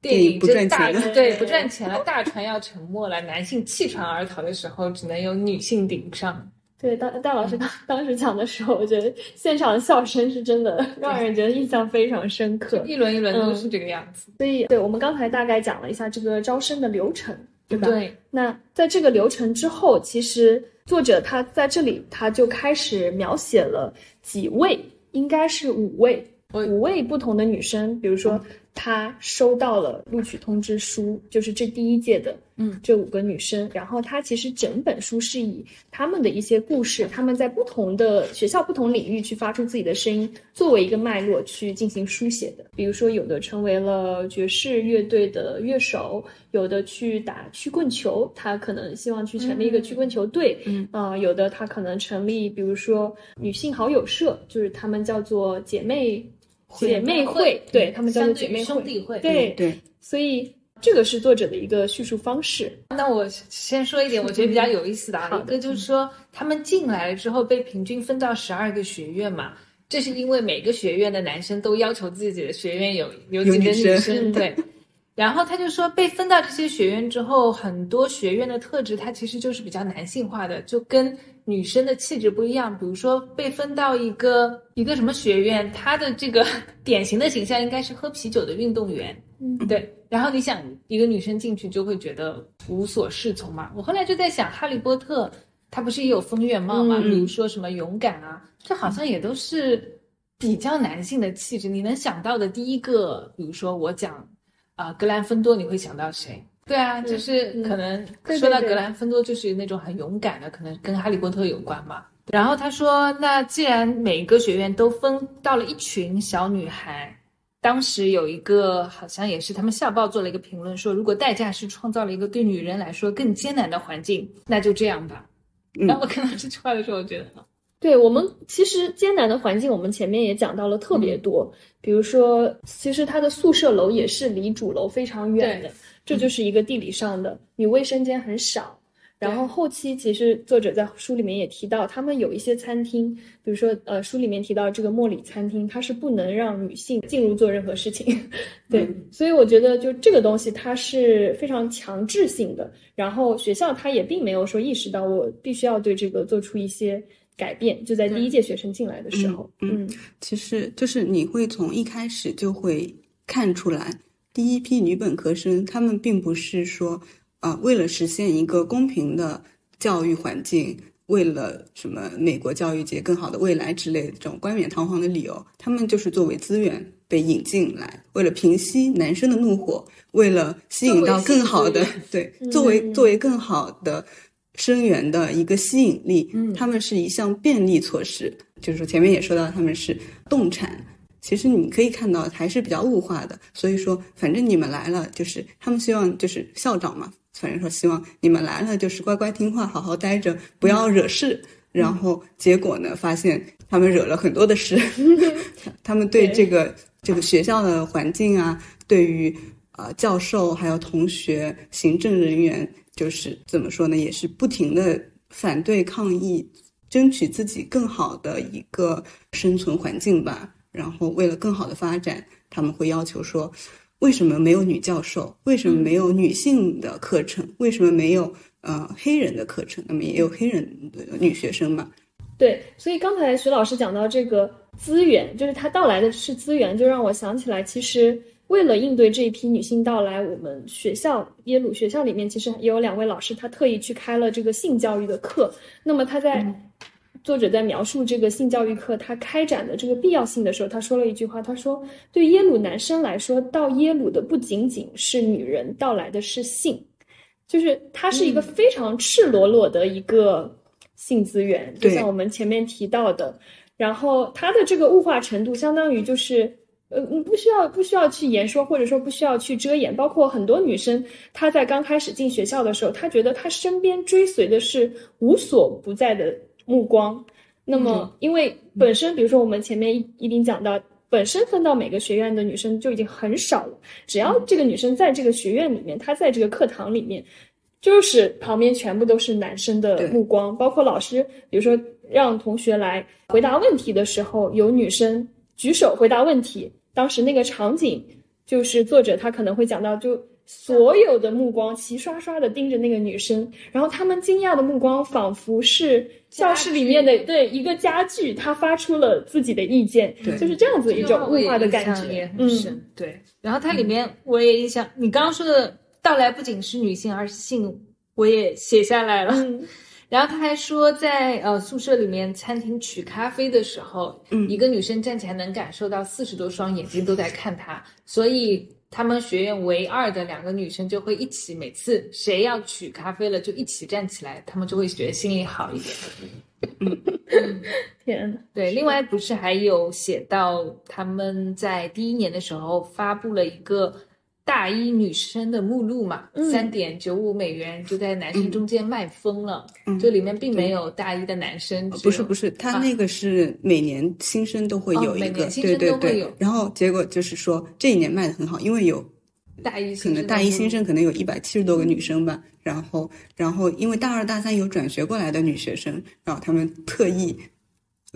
电影不赚钱了，对，不赚钱了，大船要沉没了。男性弃船而逃的时候，只能由女性顶上。对，当戴老师当当时讲的时候，我觉得现场的笑声是真的 让人觉得印象非常深刻。一轮一轮都是这个样子。所以，对我们刚才大概讲了一下这个招生的流程，对吧？对。那在这个流程之后，其实作者他在这里他就开始描写了几位，应该是五位。五位不同的女生，比如说她收到了录取通知书，就是这第一届的，嗯，这五个女生。然后她其实整本书是以她们的一些故事，她们在不同的学校、不同领域去发出自己的声音，作为一个脉络去进行书写的。比如说，有的成为了爵士乐队的乐手，有的去打曲棍球，她可能希望去成立一个曲棍球队，嗯啊、有的她可能成立，比如说女性好友社，就是她们叫做姐妹。姐妹会，对他们叫做姐妹会，兄弟会。对对，所以这个是作者的一个叙述方式。那我先说一点，我觉得比较有意思的啊，一个就是说，他们进来了之后被平均分到十二个学院嘛，这是因为每个学院的男生都要求自己的学院有有几个女有女生生，对。然后他就说，被分到这些学院之后，很多学院的特质它其实就是比较男性化的，就跟女生的气质不一样。比如说被分到一个一个什么学院，她的这个 典型的形象应该是喝啤酒的运动员，嗯对。然后你想，一个女生进去就会觉得无所适从嘛。我后来就在想，哈利波特他不是也有风月帽嘛？嗯比如说什么勇敢啊，这好像也都是比较男性的气质。你能想到的第一个，比如说我讲啊、格兰芬多，你会想到谁？对啊，就是可能说到格兰芬多，就是那种很勇敢的，可能跟哈利波特有关嘛。然后他说，那既然每个学院都分到了一群小女孩，当时有一个好像也是他们校报做了一个评论说，如果代价是创造了一个对女人来说更艰难的环境，那就这样吧。嗯然后我看到这句话的时候，我觉得对我们其实艰难的环境，我们前面也讲到了特别多。比如说，其实他的宿舍楼也是离主楼非常远的对，这就是一个地理上的。你卫生间很少。然后后期其实作者在书里面也提到，他们有一些餐厅，比如说呃书里面提到这个莫里餐厅，它是不能让女性进入做任何事情。对，所以我觉得就这个东西它是非常强制性的。然后学校它也并没有说意识到我必须要对这个做出一些改变，就在第一届学生进来的时候，嗯嗯其实就是你会从一开始就会看出来，第一批女本科生，她们并不是说，呃，为了实现一个公平的教育环境，为了什么美国教育界更好的未来之类的这种冠冕堂皇的理由，她们就是作为资源被引进来，为了平息男生的怒火，为了吸引到更好的对，作为作为更好的。生源的一个吸引力，嗯他们是一项便利措施，就是说前面也说到他们是动产，其实你可以看到还是比较物化的，所以说反正你们来了，就是他们希望就是校长嘛，反正说希望你们来了就是乖乖听话，好好待着，不要惹事。然后结果呢，发现他们惹了很多的事，他们对对这个这个学校的环境啊，对于呃教授还有同学、行政人员，就是怎么说呢，也是不停的反对抗议，争取自己更好的一个生存环境吧。然后为了更好的发展，他们会要求说，为什么没有女教授？为什么没有女性的课程？为什么没有呃黑人的课程？那么也有黑人的女学生嘛？对，所以刚才徐老师讲到这个资源，就是他到来的是资源，就让我想起来，其实为了应对这一批女性到来，我们学校耶鲁学校里面其实也有两位老师，他特意去开了这个性教育的课。那么他在、作者在描述这个性教育课他开展的这个必要性的时候，他说了一句话，他说：“对耶鲁男生来说，到耶鲁的不仅仅是女人，到来的是性。”就是它是一个非常赤裸裸的一个性资源，就像我们前面提到的。然后它的这个物化程度，相当于就是，呃，你不需要不需要去言说，或者说不需要去遮掩。包括很多女生，她在刚开始进学校的时候，她觉得她身边追随的是无所不在的目光。那么，因为本身，比如说我们前面一一定讲到，本身分到每个学院的女生就已经很少了。只要这个女生在这个学院里面，她在这个课堂里面，就是旁边全部都是男生的目光，包括老师，比如说让同学来回答问题的时候，有女生举手回答问题。当时那个场景，就是作者他可能会讲到，就所有的目光齐刷刷的盯着那个女生，然后他们惊讶的目光仿佛是教室里面的对一个家具，他发出了自己的意见，对。就是这样子一种物化的感觉，嗯，对，然后它里面我也印象，你刚刚说的到来不仅是女性，而是性，我也写下来了。嗯。然后他还说，在呃宿舍里面餐厅取咖啡的时候，嗯。一个女生站起来能感受到四十多双眼睛都在看她，所以他们学院唯二的两个女生就会一起，每次谁要取咖啡了就一起站起来，他们就会觉得心里好一点。天呐，对，另外不是还有写到他们在第一年的时候发布了一个大一女生的目录嘛，嗯。三点九五美元就在男生中间卖疯了，嗯。就里面并没有大一的男生，是，不是不是，他啊那个是每年新生都会哦有一个，对对对。然后结果就是说这一年卖的很好，因为有大一可能大一新生可能有一百七十多个女生吧，然后然后因为大二大三有转学过来的女学生，然后他们特意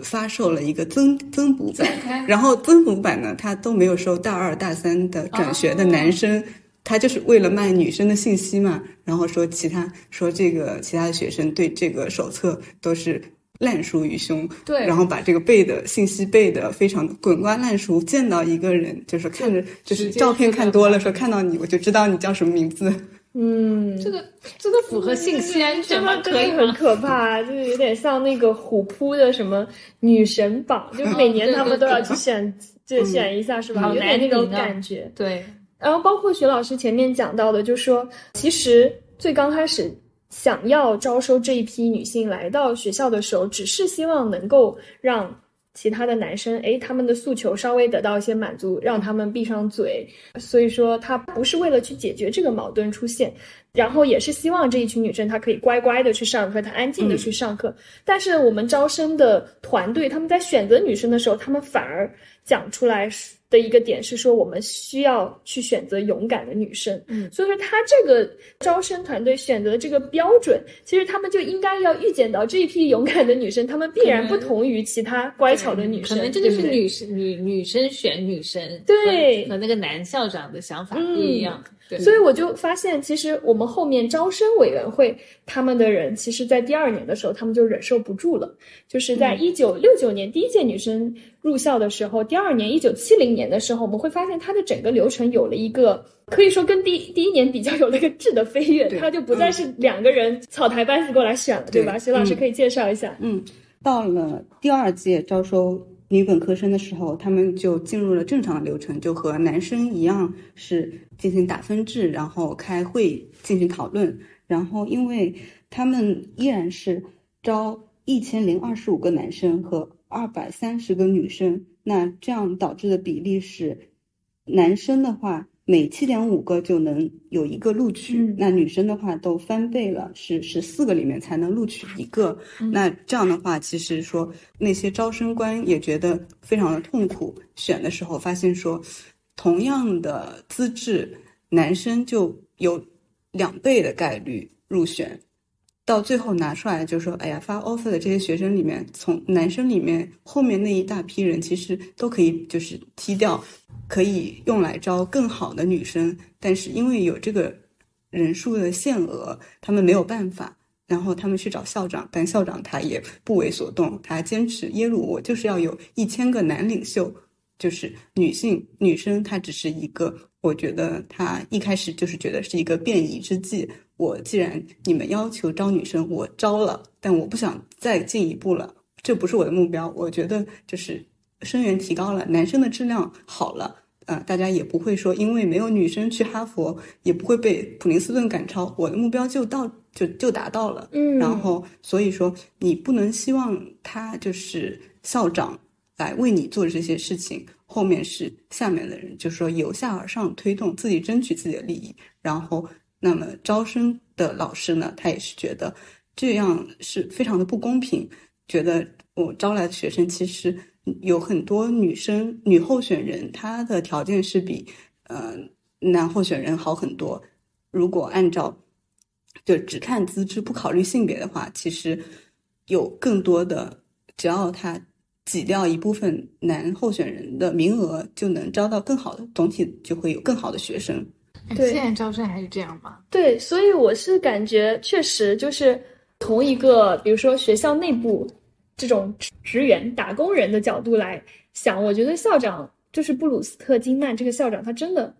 发售了一个增增补版，然后增补版呢，他都没有收大二大三的转学的男生。他就是为了卖女生的信息嘛，然后说其他说这个其他的学生对这个手册都是烂熟于胸，对，然后把这个背的信息背的非常滚瓜烂熟，见到一个人就是看着就是照片看多了，说看到你我就知道你叫什么名字。嗯，这个这个符合信息安全吗？真的很可以吗？可怕，就是有点像那个虎扑的什么女神榜，就每年他们都要去选，就选一下是吧？有点那种感觉。对，然后包括徐老师前面讲到的，就说其实最刚开始想要招收这一批女性来到学校的时候，只是希望能够让其他的男生，哎，他们的诉求稍微得到一些满足，让他们闭上嘴。所以说，他不是为了去解决这个矛盾出现，然后也是希望这一群女生她可以乖乖的去上课，她安静的去上课。但是我们招生的团队，他们在选择女生的时候，他们反而讲出来的一个点是说，我们需要去选择勇敢的女生。嗯所以说他这个招生团队选择这个标准，其实他们就应该要预见到这一批勇敢的女生，她们必然不同于其他乖巧的女生，可能这就是女生女女生选女生，对和和那个男校长的想法不一样。对，所以我就发现，其实我们后面招生委员会他们的人，其实在第二年的时候，他们就忍受不住了。就是在一九六九年第一届女生入校的时候，第二年一九七零年的时候，我们会发现它的整个流程有了一个可以说跟第第一年比较有了一个质的飞跃，对它就不再是两个人草台班子过来选了，对吧？徐老师嗯可以介绍一下。嗯，到了第二届招收女本科生的时候，他们就进入了正常的流程，就和男生一样是进行打分制，然后开会进行讨论。然后，因为他们依然是招一千零二十五个男生和二百三十个女生，那这样导致的比例是，男生的话每七点五个就能有一个录取，嗯那女生的话都翻倍了，是十四个里面才能录取一个。那这样的话，其实说那些招生官也觉得非常的痛苦。选的时候发现说，同样的资质，男生就有两倍的概率入选。到最后拿出来就说，哎呀，发 offer 的这些学生里面，从男生里面后面那一大批人，其实都可以就是踢掉，可以用来招更好的女生，但是因为有这个人数的限额，他们没有办法。然后他们去找校长，但校长他也不为所动，他坚持耶鲁我就是要有一千个男领袖，就是女性女生，她只是一个，我觉得她一开始就是觉得是一个便宜之计。我既然你们要求招女生，我招了，但我不想再进一步了，这不是我的目标。我觉得就是生源提高了，男生的质量好了。呃，大家也不会说因为没有女生去哈佛，也不会被普林斯顿赶超，我的目标就到就就达到了。嗯然后所以说你不能希望他就是校长来为你做这些事情，后面是下面的人，就是说由下而上推动自己争取自己的利益。然后那么招生的老师呢，他也是觉得这样是非常的不公平，觉得我招来的学生其实有很多女生女候选人，她的条件是比呃男候选人好很多。如果按照就只看资质不考虑性别的话，其实有更多的，只要他挤掉一部分男候选人的名额，就能招到更好的，总体就会有更好的学生。对。现在招生还是这样吗？对，所以我是感觉确实就是从一个比如说学校内部这种职职员、打工人的角度来想，我觉得校长就是布鲁斯特金曼这个校长，他真的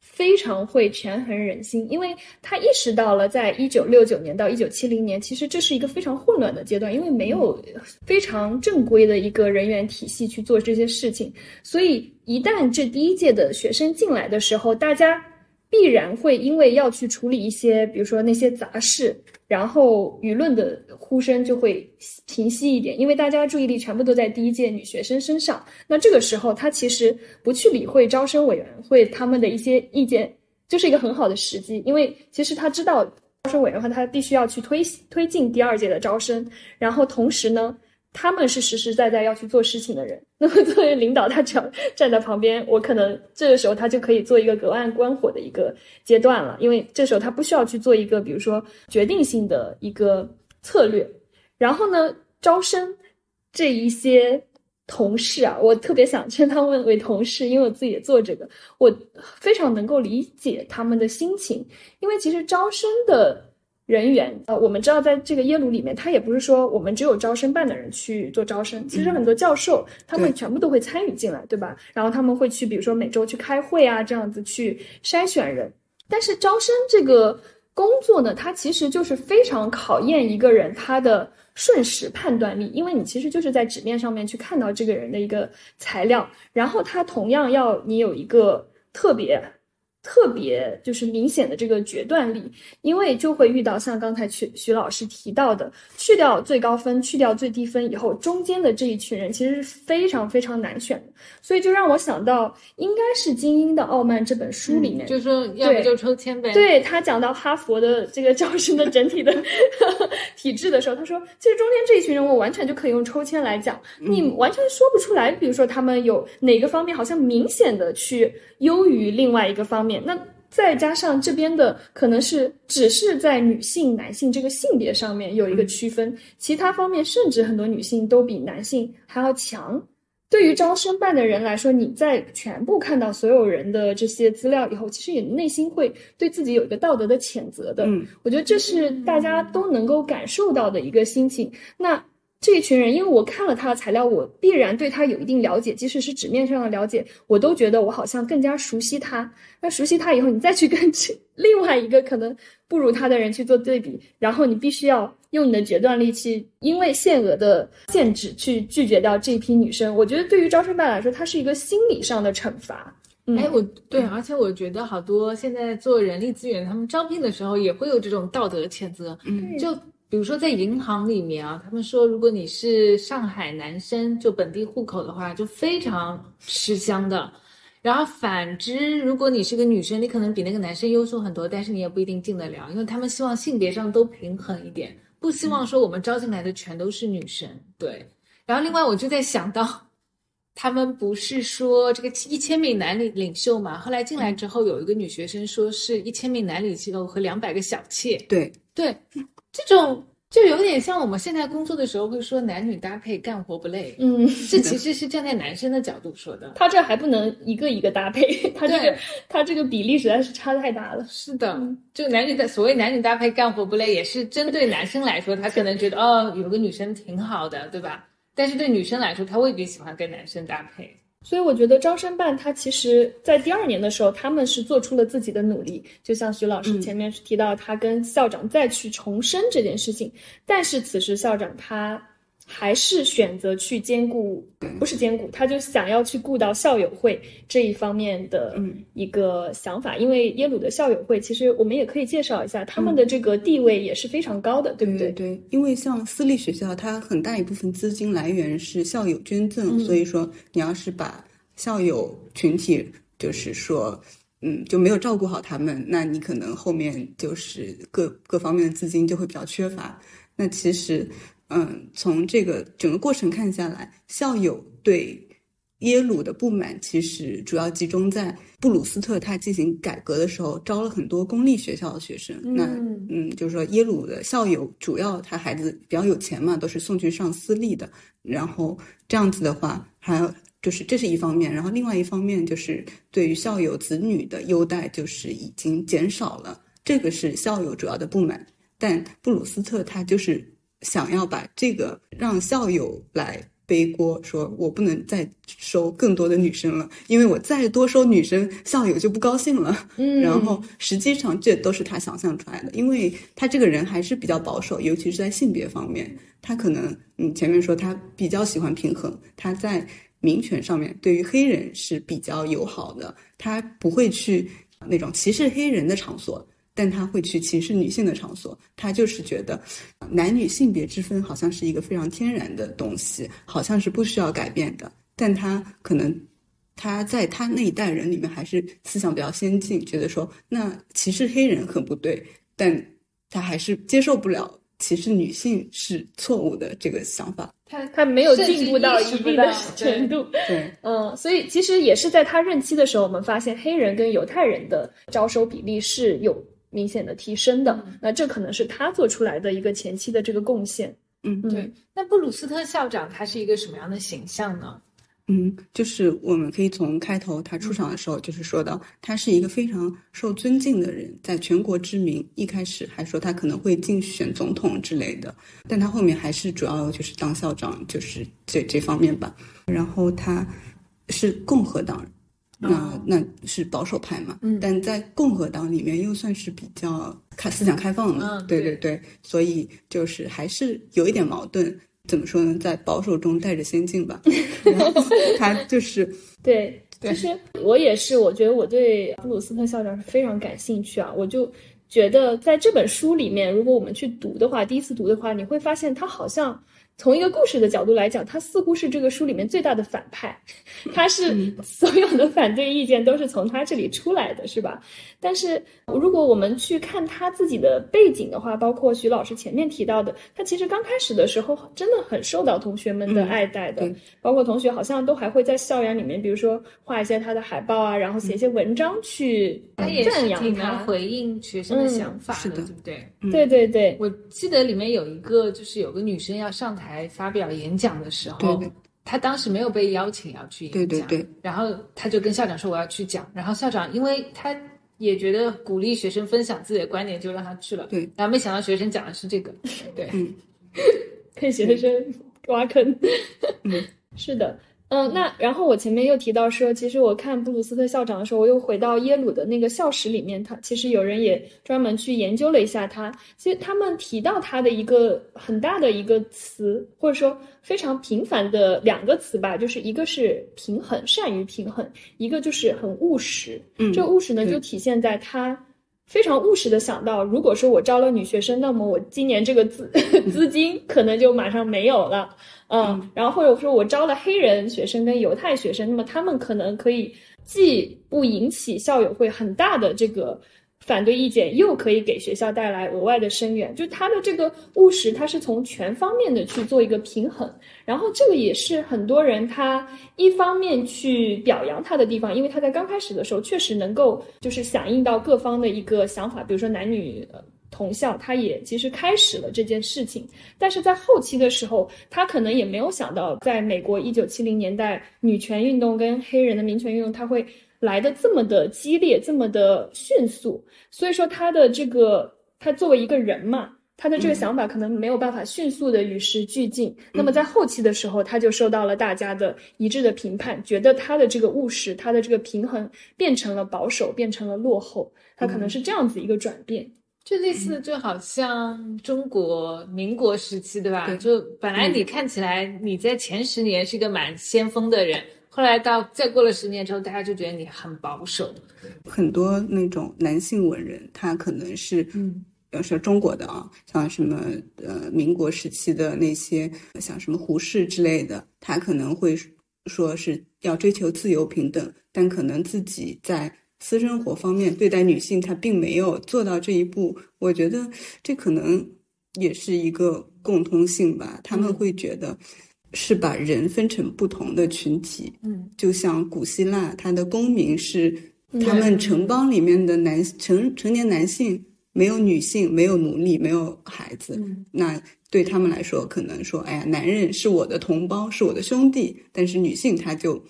非常会权衡人心，因为他意识到了，在一九六九年到一九七零年，其实这是一个非常混乱的阶段，因为没有非常正规的一个人员体系去做这些事情，所以一旦这第一届的学生进来的时候，大家必然会因为要去处理一些，比如说那些杂事。然后舆论的呼声就会平息一点，因为大家注意力全部都在第一届女学生身上。那这个时候，他其实不去理会招生委员会他们的一些意见，就是一个很好的时机。因为其实他知道招生委员会他必须要去推推进第二届的招生，然后同时呢。他们是实实在在要去做事情的人，那么作为领导，他只要站在旁边，我可能这个时候他就可以做一个隔岸观火的一个阶段了，因为这时候他不需要去做一个，比如说决定性的一个策略。然后呢，招生这一些同事啊，我特别想称他们为同事，因为我自己也做这个，我非常能够理解他们的心情，因为其实招生的。人员呃，我们知道，在这个耶鲁里面，他也不是说我们只有招生办的人去做招生，其实很多教授他们全部都会参与进来，对吧？然后他们会去，比如说每周去开会啊，这样子去筛选人。但是招生这个工作呢，它其实就是非常考验一个人他的瞬时判断力，因为你其实就是在纸面上面去看到这个人的一个材料，然后他同样要你有一个特别。特别就是明显的这个决断力，因为就会遇到像刚才徐徐老师提到的，去掉最高分，去掉最低分以后，中间的这一群人其实是非常非常难选的，所以就让我想到，应该是《精英的傲慢》这本书里面，就说要不就抽签呗。对他讲到哈佛的这个招生的整体的 体制的时候，他说，其实中间这一群人，我完全就可以用抽签来讲，你完全说不出来，比如说他们有哪个方面好像明显的去优于另外一个方面。那再加上这边的可能是只是在女性、男性这个性别上面有一个区分，其他方面甚至很多女性都比男性还要强。对于招生办的人来说，你在全部看到所有人的这些资料以后，其实也内心会对自己有一个道德的谴责的。嗯，我觉得这是大家都能够感受到的一个心情。那。这一群人，因为我看了他的材料，我必然对他有一定了解，即使是纸面上的了解，我都觉得我好像更加熟悉他。那熟悉他以后，你再去跟 这另外一个可能不如他的人去做对比，然后你必须要用你的决断力去，因为限额的限制去拒绝掉这批女生。我觉得对于招生办来说，它是一个心理上的惩罚。哎，我对，而且我觉得好多现在做人力资源，他们招聘的时候也会有这种道德谴责。嗯，就。比如说在银行里面啊，他们说如果你是上海男生，就本地户口的话，就非常吃香的。然后反之，如果你是个女生，你可能比那个男生优秀很多，但是你也不一定进得了，因为他们希望性别上都平衡一点，不希望说我们招进来的全都是女生。对。然后另外我就在想到，他们不是说这个一千名男领领袖嘛？后来进来之后，有一个女学生说是一千名男领袖和两百个小妾。对对。这种就有点像我们现在工作的时候会说男女搭配干活不累，嗯，这其实是站在男生的角度说的。他这还不能一个一个搭配，他这个他这个比例实在是差太大了。是的，就男女的所谓男女搭配干活不累，也是针对男生来说，他可能觉得哦有个女生挺好的，对吧？但是对女生来说，她未必喜欢跟男生搭配。所以我觉得招生办他其实在第二年的时候，他们是做出了自己的努力。就像徐老师前面提到，他跟校长再去重申这件事情，但是此时校长他。还是选择去兼顾，不是兼顾，他就想要去顾到校友会这一方面的一个想法。因为耶鲁的校友会，其实我们也可以介绍一下，他们的这个地位也是非常高的，对不对？对，因为像私立学校，它很大一部分资金来源是校友捐赠，所以说你要是把校友群体，就是说，嗯，就没有照顾好他们，那你可能后面就是各各方面的资金就会比较缺乏。那其实。嗯，从这个整个过程看下来，校友对耶鲁的不满其实主要集中在布鲁斯特他进行改革的时候招了很多公立学校的学生。那嗯，就是说耶鲁的校友主要他孩子比较有钱嘛，都是送去上私立的。然后这样子的话，还有就是这是一方面，然后另外一方面就是对于校友子女的优待就是已经减少了，这个是校友主要的不满。但布鲁斯特他就是。想要把这个让校友来背锅，说我不能再收更多的女生了，因为我再多收女生，校友就不高兴了。嗯，然后实际上这都是他想象出来的，因为他这个人还是比较保守，尤其是在性别方面，他可能嗯前面说他比较喜欢平衡，他在民权上面对于黑人是比较友好的，他不会去那种歧视黑人的场所。但他会去歧视女性的场所，他就是觉得男女性别之分好像是一个非常天然的东西，好像是不需要改变的。但他可能他在他那一代人里面还是思想比较先进，觉得说那歧视黑人很不对，但他还是接受不了歧视女性是错误的这个想法。他他没有进步到一定的程度，对，嗯，所以其实也是在他任期的时候，我们发现黑人跟犹太人的招收比例是有。明显的提升的，那这可能是他做出来的一个前期的这个贡献。嗯，对。那布鲁斯特校长他是一个什么样的形象呢？嗯，就是我们可以从开头他出场的时候，就是说到他是一个非常受尊敬的人，在全国知名。一开始还说他可能会竞选总统之类的，但他后面还是主要就是当校长，就是这这方面吧。然后他是共和党人。那那是保守派嘛，但在共和党里面又算是比较开思想开放了，对对对，所以就是还是有一点矛盾。怎么说呢，在保守中带着先进吧。然后他就是 对，其实我也是，我觉得我对布鲁斯特校长是非常感兴趣啊。我就觉得在这本书里面，如果我们去读的话，第一次读的话，你会发现他好像。从一个故事的角度来讲，他似乎是这个书里面最大的反派，他是 所有的反对意见都是从他这里出来的，是吧？但是如果我们去看他自己的背景的话，包括徐老师前面提到的，他其实刚开始的时候真的很受到同学们的爱戴的，包括同学好像都还会在校园里面，比如说画一些他的海报啊，然后写一些文章去赞扬他，回应学生的想法的，对不对？对对对，我记得里面有一个就是有个女生要上台。来发表演讲的时候，他当时没有被邀请要去演讲，然后他就跟校长说我要去讲，然后校长因为他也觉得鼓励学生分享自己的观点，就让他去了。对，然后没想到学生讲的是这个，对，被学生挖坑，嗯，是的。嗯，那然后我前面又提到说，其实我看布鲁斯特校长的时候，我又回到耶鲁的那个校史里面，他其实有人也专门去研究了一下他。其实他们提到他的一个很大的一个词，或者说非常频繁的两个词吧，就是一个是平衡，善于平衡；一个就是很务实。嗯，这个务实呢，就体现在他非常务实的想到，如果说我招了女学生，那么我今年这个资 资金可能就马上没有了。嗯，然后或者说我招了黑人学生跟犹太学生，那么他们可能可以既不引起校友会很大的这个反对意见，又可以给学校带来额外的生源。就是他的这个务实，他是从全方面的去做一个平衡。然后这个也是很多人他一方面去表扬他的地方，因为他在刚开始的时候确实能够就是响应到各方的一个想法，比如说男女。同校，他也其实开始了这件事情，但是在后期的时候，他可能也没有想到，在美国一九七零年代，女权运动跟黑人的民权运动，它会来的这么的激烈，这么的迅速。所以说，他的这个，他作为一个人嘛，他的这个想法可能没有办法迅速的与时俱进。那么在后期的时候，他就受到了大家的一致的评判，觉得他的这个务实，他的这个平衡变成了保守，变成了落后。他可能是这样子一个转变。就类似，就好像中国民国时期，对吧？就本来你看起来你在前十年是一个蛮先锋的人，后来到再过了十年之后，大家就觉得你很保守。很多那种男性文人，他可能是，嗯，要是中国的啊，像什么呃民国时期的那些，像什么胡适之类的，他可能会说是要追求自由平等，但可能自己在。私生活方面对待女性，他并没有做到这一步。我觉得这可能也是一个共通性吧。他们会觉得是把人分成不同的群体。嗯，就像古希腊，他的公民是他们城邦里面的男成成年男性，没有女性，没有奴隶，没有孩子。那对他们来说，可能说，哎呀，男人是我的同胞，是我的兄弟，但是女性，她就。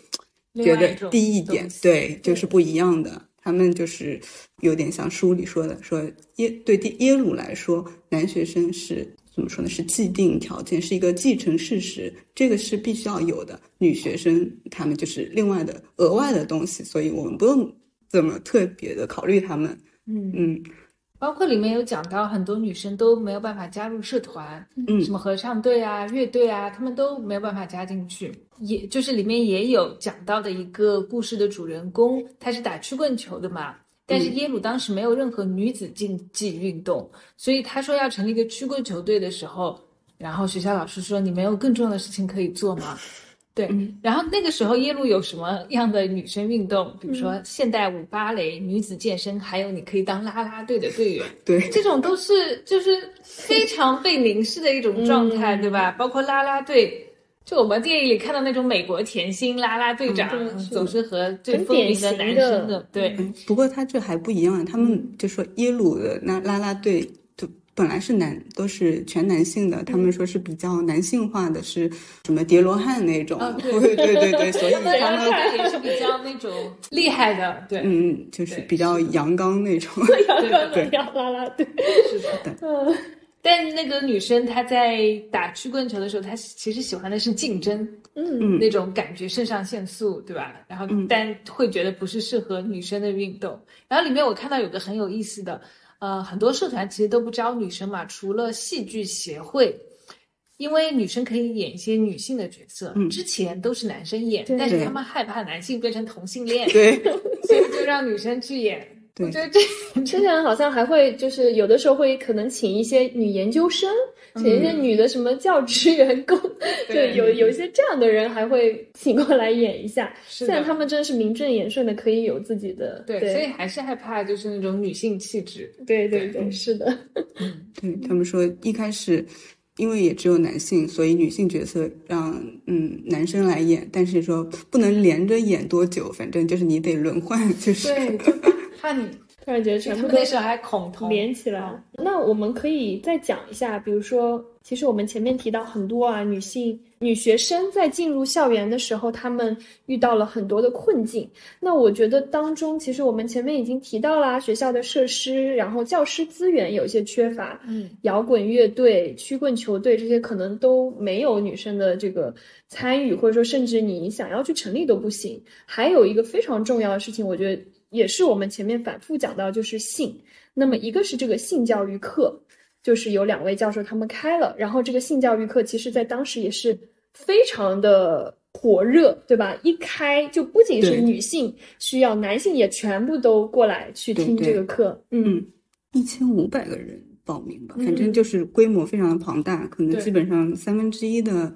觉得低一点，对，就是不一样的。他们就是有点像书里说的，说耶对耶耶鲁来说，男学生是怎么说呢？是既定条件，是一个既成事实，这个是必须要有的。女学生她们就是另外的额外的东西，所以我们不用怎么特别的考虑她们。嗯嗯，包括里面有讲到很多女生都没有办法加入社团，嗯什么合唱队啊、乐队啊，她们都没有办法加进去。也就是里面也有讲到的一个故事的主人公，他是打曲棍球的嘛。但是耶鲁当时没有任何女子竞技运动，所以他说要成立一个曲棍球队的时候，然后学校老师说你没有更重要的事情可以做吗？对，然后那个时候耶鲁有什么样的女生运动？比如说现代舞、芭蕾、女子健身，还有你可以当啦啦队的队员，对，这种都是就是非常被凝视的一种状态，对吧？包括啦啦队。就我们电影里看到那种美国甜心啦啦队长，总是和最风靡的男生的，对。不过他这还不一样，他们就说耶鲁的那啦啦队就本来是男，都是全男性的，他们说是比较男性化的，是什么叠罗汉那种，对。对对对，所以 他们也是比较那种厉害的，对，嗯，就是比较阳刚那种，对对，啦啦队，是的，嗯。但那个女生她在打曲棍球的时候，她其实喜欢的是竞争，嗯，那种感觉肾上腺素，对吧？然后但会觉得不是适合女生的运动。然后里面我看到有个很有意思的，呃，很多社团其实都不招女生嘛，除了戏剧协会，因为女生可以演一些女性的角色，之前都是男生演，但是他们害怕男性变成同性恋，对，所以就让女生去演。我觉得这之前好像还会就是有的时候会可能请一些女研究生，请一些女的什么教职员工，就有有一些这样的人还会请过来演一下。现在他们真的是名正言顺的可以有自己的，对，所以还是害怕就是那种女性气质。对对对，是的。对他们说一开始。因为也只有男性，所以女性角色让嗯男生来演，但是说不能连着演多久，反正就是你得轮换，就是对，怕你突然觉得全部那时候还恐同连起来。那我们可以再讲一下，比如说，其实我们前面提到很多啊，女性。女学生在进入校园的时候，她们遇到了很多的困境。那我觉得当中，其实我们前面已经提到啦，学校的设施，然后教师资源有些缺乏。嗯，摇滚乐队、曲棍球队这些可能都没有女生的这个参与，或者说甚至你想要去成立都不行。还有一个非常重要的事情，我觉得也是我们前面反复讲到，就是性。那么一个是这个性教育课。就是有两位教授他们开了，然后这个性教育课其实在当时也是非常的火热，对吧？一开就不仅是女性需要，男性也全部都过来去听这个课。嗯，一千五百个人报名吧，反正就是规模非常的庞大，可能基本上三分之一的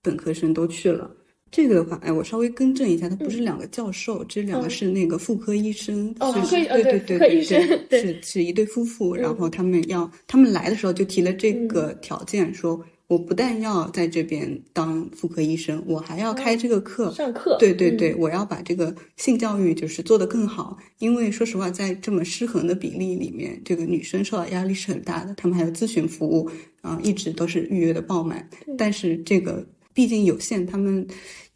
本科生都去了。这个的话，哎，我稍微更正一下，他不是两个教授，这两个是那个妇科医生，哦，对对对对对，是是一对夫妇，然后他们要他们来的时候就提了这个条件，说我不但要在这边当妇科医生，我还要开这个课上课，对对对，我要把这个性教育就是做得更好，因为说实话，在这么失衡的比例里面，这个女生受到压力是很大的，他们还有咨询服务啊，一直都是预约的爆满，但是这个毕竟有限，他们。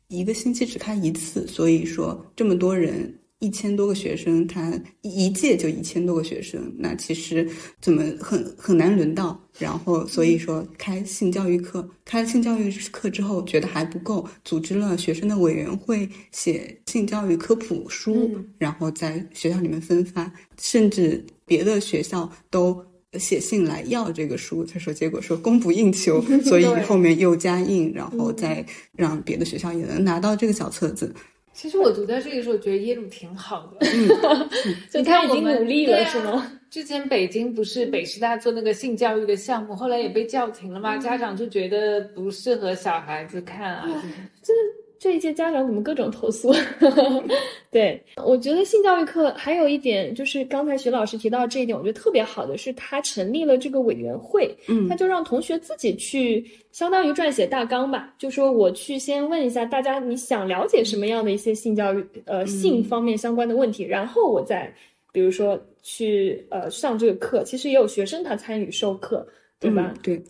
一个星期只开一次，所以说这么多人，一千多个学生，他一届就一千多个学生，那其实怎么很很难轮到。然后所以说开性教育课，开了性教育课之后觉得还不够，组织了学生的委员会写性教育科普书，然后在学校里面分发，甚至别的学校都。写信来要这个书，他说结果说供不应求，所以后面又加印，然后再让别的学校也能拿到这个小册子。其实我读到这个时候，觉得耶鲁挺好的，就他已经努力了，是吗？之前北京不是北师大做那个性教育的项目，后来也被叫停了嘛，家长就觉得不适合小孩子看啊，真的。这一届家长怎么各种投诉？对我觉得性教育课还有一点就是刚才徐老师提到这一点，我觉得特别好的是他成立了这个委员会，嗯，他就让同学自己去，相当于撰写大纲吧，就说我去先问一下大家你想了解什么样的一些性教育，呃，性方面相关的问题，然后我再比如说去呃上这个课，其实也有学生他参与授课，对吧？对，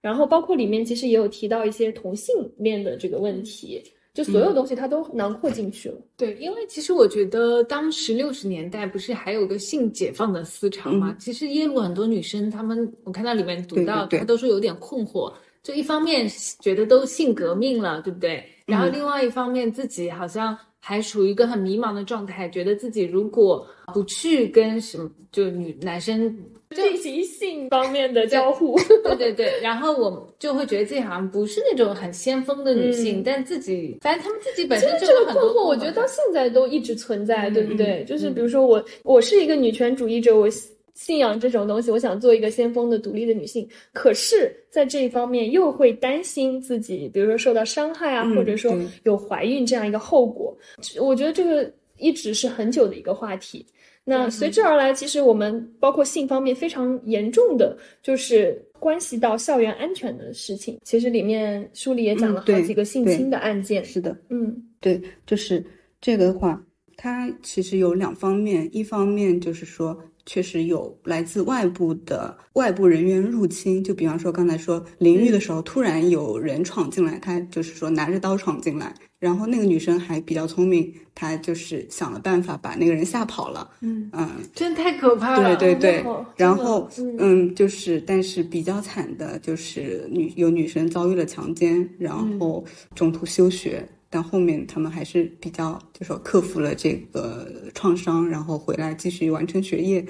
然后包括里面其实也有提到一些同性恋的这个问题。就所有东西它都囊括进去了。对，因为其实我觉得当时六十年代不是还有个性解放的思潮嘛？其实耶鲁很多女生，她们我看到里面读到，她都说有点困惑。就一方面觉得都性革命了，对不对？然后另外一方面自己好像还处于一个很迷茫的状态，觉得自己如果不去跟什么就女男生进行性方面的交互，对对对，然后我就会觉得自己好像不是那种很先锋的女性，但自己反正他们自己本身这个困惑，我觉得到现在都一直存在，对不对？就是比如说我，我是一个女权主义者，我。信仰这种东西，我想做一个先锋的独立的女性，可是，在这一方面又会担心自己，比如说受到伤害啊，或者说有怀孕这样一个后果。我觉得这个一直是很久的一个话题。那随之而来，其实我们包括性方面非常严重的，就是关系到校园安全的事情。其实里面书里也讲了好几个性侵的案件。是的，嗯，对，就是这个的话，它其实有两方面，一方面就是说。确实有来自外部的外部人员入侵，就比方说刚才说淋浴的时候，突然有人闯进来，他就是说拿着刀闯进来，然后那个女生还比较聪明，她就是想了办法把那个人吓跑了。嗯嗯，真太可怕了。对对对，然后嗯，就是但是比较惨的就是女有女生遭遇了强奸，然后中途休学。但后面他们还是比较，就说克服了这个创伤，然后回来继续完成学业。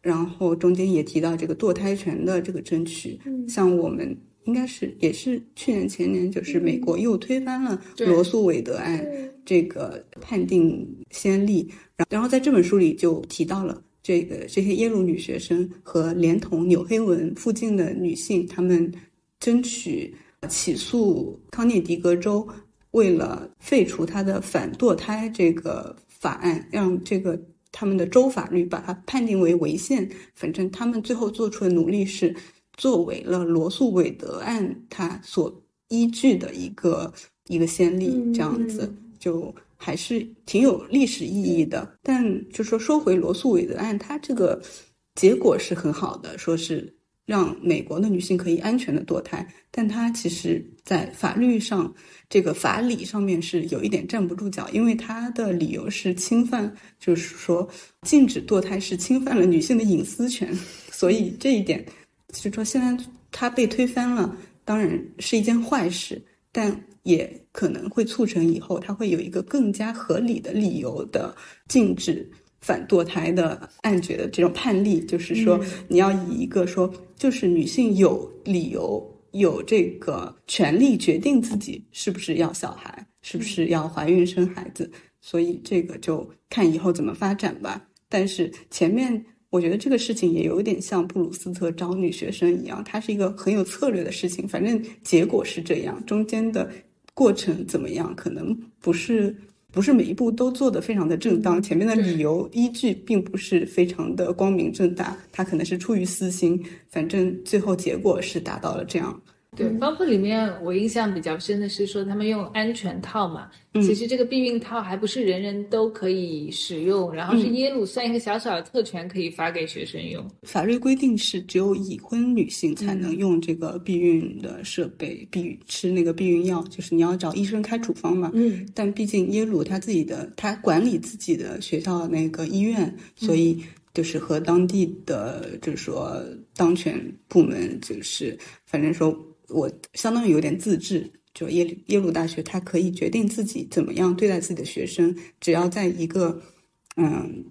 然后中间也提到这个堕胎权的这个争取，像我们应该是也是去年前年，就是美国又推翻了罗素韦德案这个判定先例。然后在这本书里就提到了这个这些耶鲁女学生和连同纽黑文附近的女性，她们争取起诉康涅狄格州。为了废除他的反堕胎这个法案，让这个他们的州法律把它判定为违宪，反正他们最后做出的努力是作为了罗素韦德案他所依据的一个一个先例，这样子就还是挺有历史意义的。但就说说回罗素韦德案，它这个结果是很好的，说是。让美国的女性可以安全的堕胎，但她其实，在法律上，这个法理上面是有一点站不住脚，因为她的理由是侵犯，就是说禁止堕胎是侵犯了女性的隐私权，所以这一点，就说现在它被推翻了，当然是一件坏事，但也可能会促成以后她会有一个更加合理的理由的禁止。反堕胎的案决的这种判例，就是说，你要以一个说，就是女性有理由、有这个权利决定自己是不是要小孩，是不是要怀孕生孩子，所以这个就看以后怎么发展吧。但是前面我觉得这个事情也有点像布鲁斯特招女学生一样，它是一个很有策略的事情。反正结果是这样，中间的过程怎么样，可能不是。不是每一步都做得非常的正当，前面的理由依据并不是非常的光明正大，他可能是出于私心，反正最后结果是达到了这样。对，包括里面我印象比较深的是说他们用安全套嘛，其实这个避孕套还不是人人都可以使用，然后是耶鲁算一个小小的特权可以发给学生用。法律规定是只有已婚女性才能用这个避孕的设备，避吃那个避孕药，就是你要找医生开处方嘛。嗯。但毕竟耶鲁他自己的他管理自己的学校那个医院，所以就是和当地的就是说当权部门就是反正说。我相当于有点自治，就耶耶鲁大学，它可以决定自己怎么样对待自己的学生，只要在一个嗯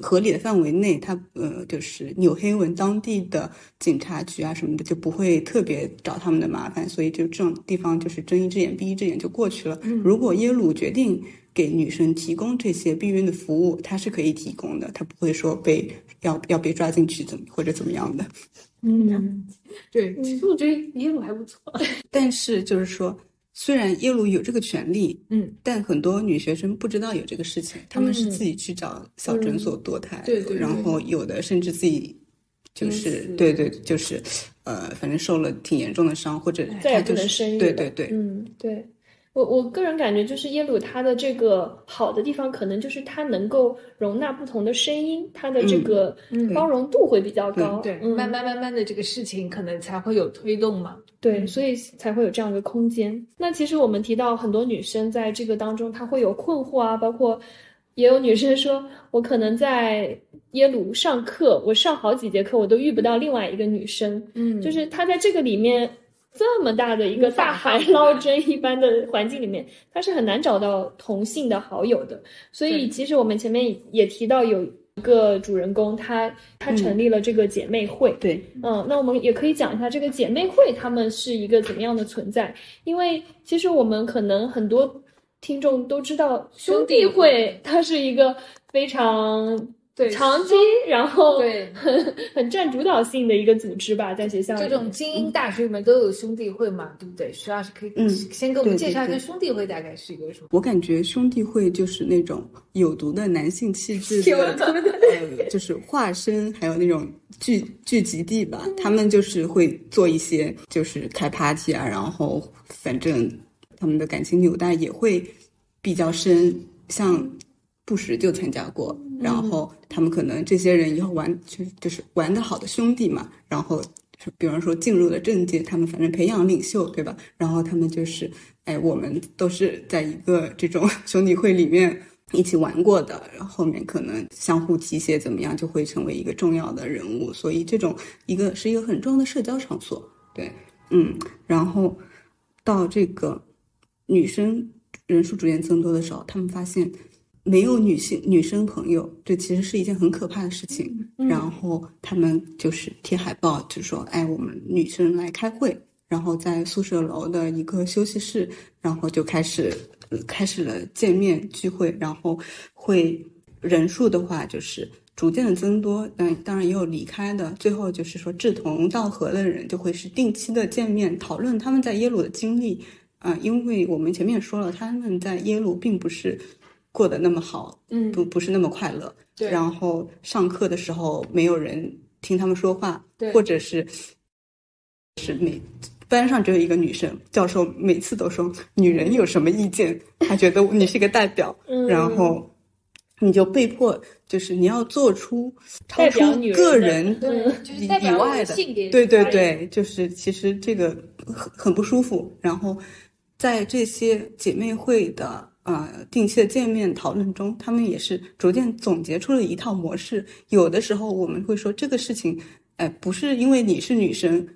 合理的范围内，它呃就是纽黑文当地的警察局啊什么的就不会特别找他们的麻烦，所以就这种地方就是睁一只眼闭一只眼就过去了。如果耶鲁决定给女生提供这些避孕的服务，它是可以提供的，它不会说被要要被抓进去怎么或者怎么样的。嗯，对，其实我觉得耶鲁还不错，但是就是说，虽然耶鲁有这个权利，嗯，但很多女学生不知道有这个事情，他们是自己去找小诊所堕胎，对对，然后有的甚至自己就是对对，就是呃，反正受了挺严重的伤，或者再也不能生育，对对对，嗯，对。我我个人感觉，就是耶鲁它的这个好的地方，可能就是它能够容纳不同的声音，它的这个包容度会比较高。对，慢慢慢慢的这个事情可能才会有推动嘛。对，所以才会有这样一个空间。那其实我们提到很多女生在这个当中，她会有困惑啊，包括也有女生说，我可能在耶鲁上课，我上好几节课，我都遇不到另外一个女生。嗯，就是她在这个里面。这么大的一个大海捞针一般的环境里面，他是很难找到同性的好友的。所以，其实我们前面也提到有一个主人公，他他成立了这个姐妹会。对，嗯，那我们也可以讲一下这个姐妹会，他们是一个怎么样的存在？因为其实我们可能很多听众都知道，兄弟会它是一个非常。对，长期，然后对，很 很占主导性的一个组织吧，在学校这种精英大学里面都有兄弟会嘛，对不对？徐老师可以嗯先给我们介绍一下兄弟会大概是一个什么？我感觉兄弟会就是那种有毒的男性气质的，呃，就是化身，还有那种聚聚集地吧。他们就是会做一些，就是开 party 啊，然后反正他们的感情纽带也会比较深，像。不时就参加过，然后他们可能这些人以后玩就就是玩的好的兄弟嘛，然后比方说进入了政界，他们反正培养领袖对吧？然后他们就是哎，我们都是在一个这种 兄弟会里面一起玩过的，然后后面可能相互提携怎么样，就会成为一个重要的人物，所以这种一个是一个很重要的社交场所，对，嗯，然后到这个女生人数逐渐增多的时候，他们发现。没有女性女生朋友，这其实是一件很可怕的事情。然后他们就是贴海报，就说：“哎，我们女生来开会。”然后在宿舍楼的一个休息室，然后就开始开始了见面聚会。然后会人数的话，就是逐渐的增多。嗯，当然也有离开的。最后就是说志同道合的人，就会是定期的见面讨论他们在耶鲁的经历。啊，因为我们前面也说了，他们在耶鲁并不是。过得那么好，嗯，不不是那么快乐，对。然后上课的时候没有人听他们说话，对。或者是是每班上只有一个女生，教授每次都说女人有什么意见，他觉得你是一个代表，嗯。然后你就被迫就是你要做出超出个人以外的，对对对，就是其实这个很很不舒服。然后在这些姐妹会的。呃，定期的见面讨论中，他们也是逐渐总结出了一套模式。有的时候我们会说这个事情，哎，不是因为你是女生，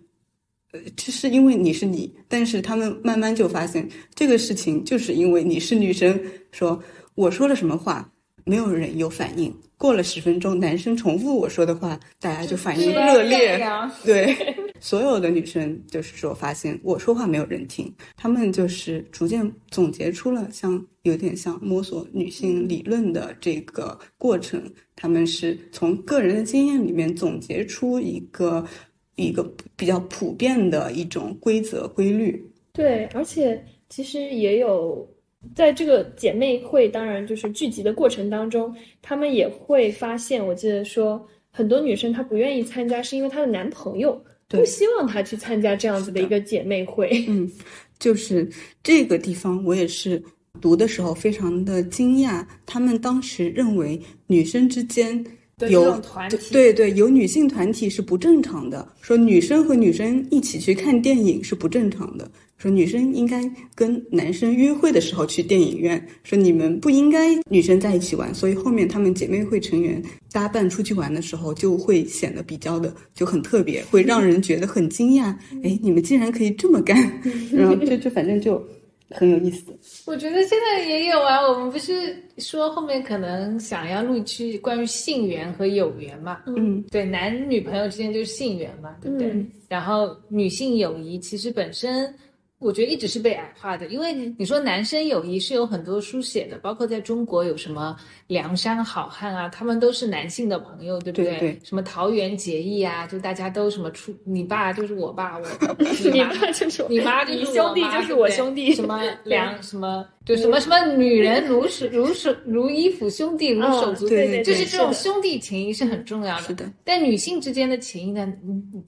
呃，这是因为你是你。但是他们慢慢就发现，这个事情就是因为你是女生。说我说了什么话，没有人有反应。过了十分钟，男生重复我说的话，大家就反应热烈。对，所有的女生就是说，发现我说话没有人听，他们就是逐渐总结出了像有点像摸索女性理论的这个过程。他们是从个人的经验里面总结出一个一个比较普遍的一种规则规律。对，而且其实也有。在这个姐妹会，当然就是聚集的过程当中，她们也会发现，我记得说很多女生她不愿意参加，是因为她的男朋友不希望她去参加这样子的一个姐妹会。嗯，就是这个地方，我也是读的时候非常的惊讶，他们当时认为女生之间有团体对对有女性团体是不正常的，说女生和女生一起去看电影是不正常的。说女生应该跟男生约会的时候去电影院，说你们不应该女生在一起玩，所以后面她们姐妹会成员搭伴出去玩的时候就会显得比较的就很特别，会让人觉得很惊讶。哎，你们竟然可以这么干，然后就就反正就很有意思。我觉得现在也有啊，我们不是说后面可能想要录一期关于性缘和有缘嘛？嗯，对，男女朋友之间就是性缘嘛，对不对？然后女性友谊其实本身。我觉得一直是被矮化的，因为你说男生友谊是有很多书写的，包括在中国有什么梁山好汉啊，他们都是男性的朋友，对不对？对。什么桃园结义啊，就大家都什么出，你爸就是我爸，我 你爸就是你妈就是兄弟就是我兄弟，什么梁什么就什么什么女人如手如手如衣服，兄弟如手足，对对，就是这种兄弟情谊是很重要的。是的。但女性之间的情谊呢？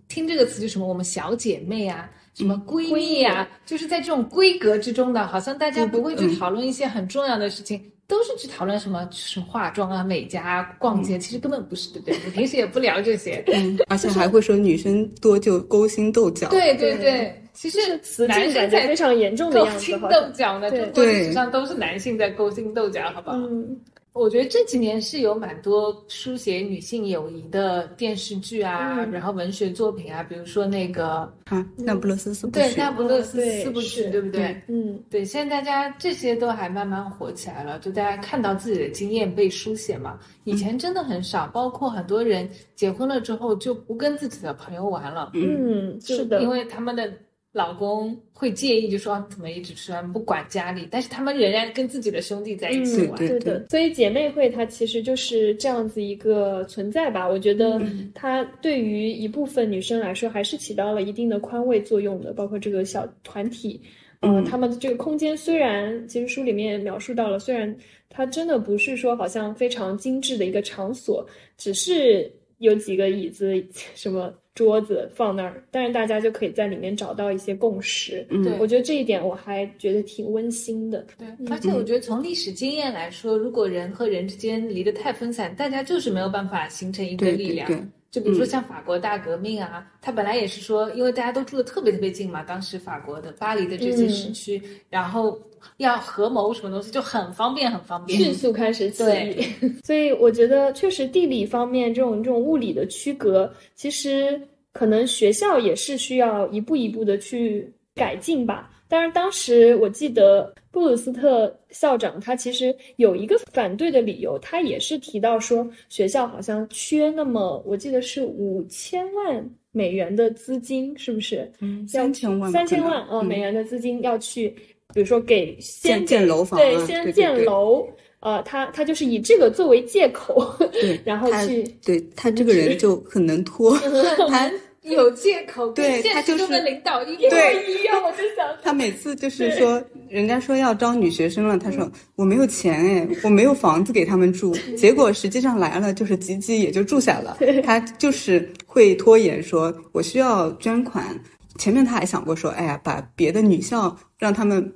听这个词就什么我们小姐妹啊。什么闺蜜啊，就是在这种规格之中的，好像大家不会去讨论一些很重要的事情，都是去讨论什么是化妆啊、美甲、啊逛街，其实根本不是，对不对？你平时也不聊这些，而且还会说女生多就勾心斗角。对对对，其实词男生在非常严重的勾心斗角呢，中国历史上都是男性在勾心斗角，好不好？嗯。我觉得这几年是有蛮多书写女性友谊的电视剧啊，然后文学作品啊，比如说那个啊，那不勒斯四部曲，对，那不勒斯四部曲，对不对？嗯，对，现在大家这些都还慢慢火起来了，就大家看到自己的经验被书写嘛，以前真的很少，包括很多人结婚了之后就不跟自己的朋友玩了，嗯，是的，因为他们的。老公会介意，就说怎么一直吃饭不管家里，但是他们仍然跟自己的兄弟在一起玩。对的，所以姐妹会它其实就是这样子一个存在吧。我觉得它对于一部分女生来说，还是起到了一定的宽慰作用的。包括这个小团体，嗯，他们的这个空间虽然其实书里面描述到了，虽然它真的不是说好像非常精致的一个场所，只是有几个椅子什么。桌子放那儿，但是大家就可以在里面找到一些共识。对我觉得这一点我还觉得挺温馨的。对，而且我觉得从历史经验来说，如果人和人之间离得太分散，大家就是没有办法形成一个力量。就比如说像法国大革命啊，它本来也是说，因为大家都住的特别特别近嘛，当时法国的巴黎的这些市区，然后要合谋什么东西就很方便，很方便，迅速开始起义。所以我觉得确实地理方面这种这种物理的区隔，其实可能学校也是需要一步一步的去改进吧。但是当时我记得布鲁斯特校长他其实有一个反对的理由，他也是提到说学校好像缺那么，我记得是五千万美元的资金，是不是？嗯，三千万，三千万啊美元的资金要去，比如说给先建楼房，对，先建楼，呃，他他就是以这个作为借口，对，然后去，对他这个人就很能拖，他。有借口，对他就是领导一模一样，我就想他每次就是说，人家说要招女学生了，他说我没有钱哎，我没有房子给他们住，结果实际上来了就是吉吉也就住下了，他就是会拖延，说我需要捐款，前面他还想过说，哎呀，把别的女校让他们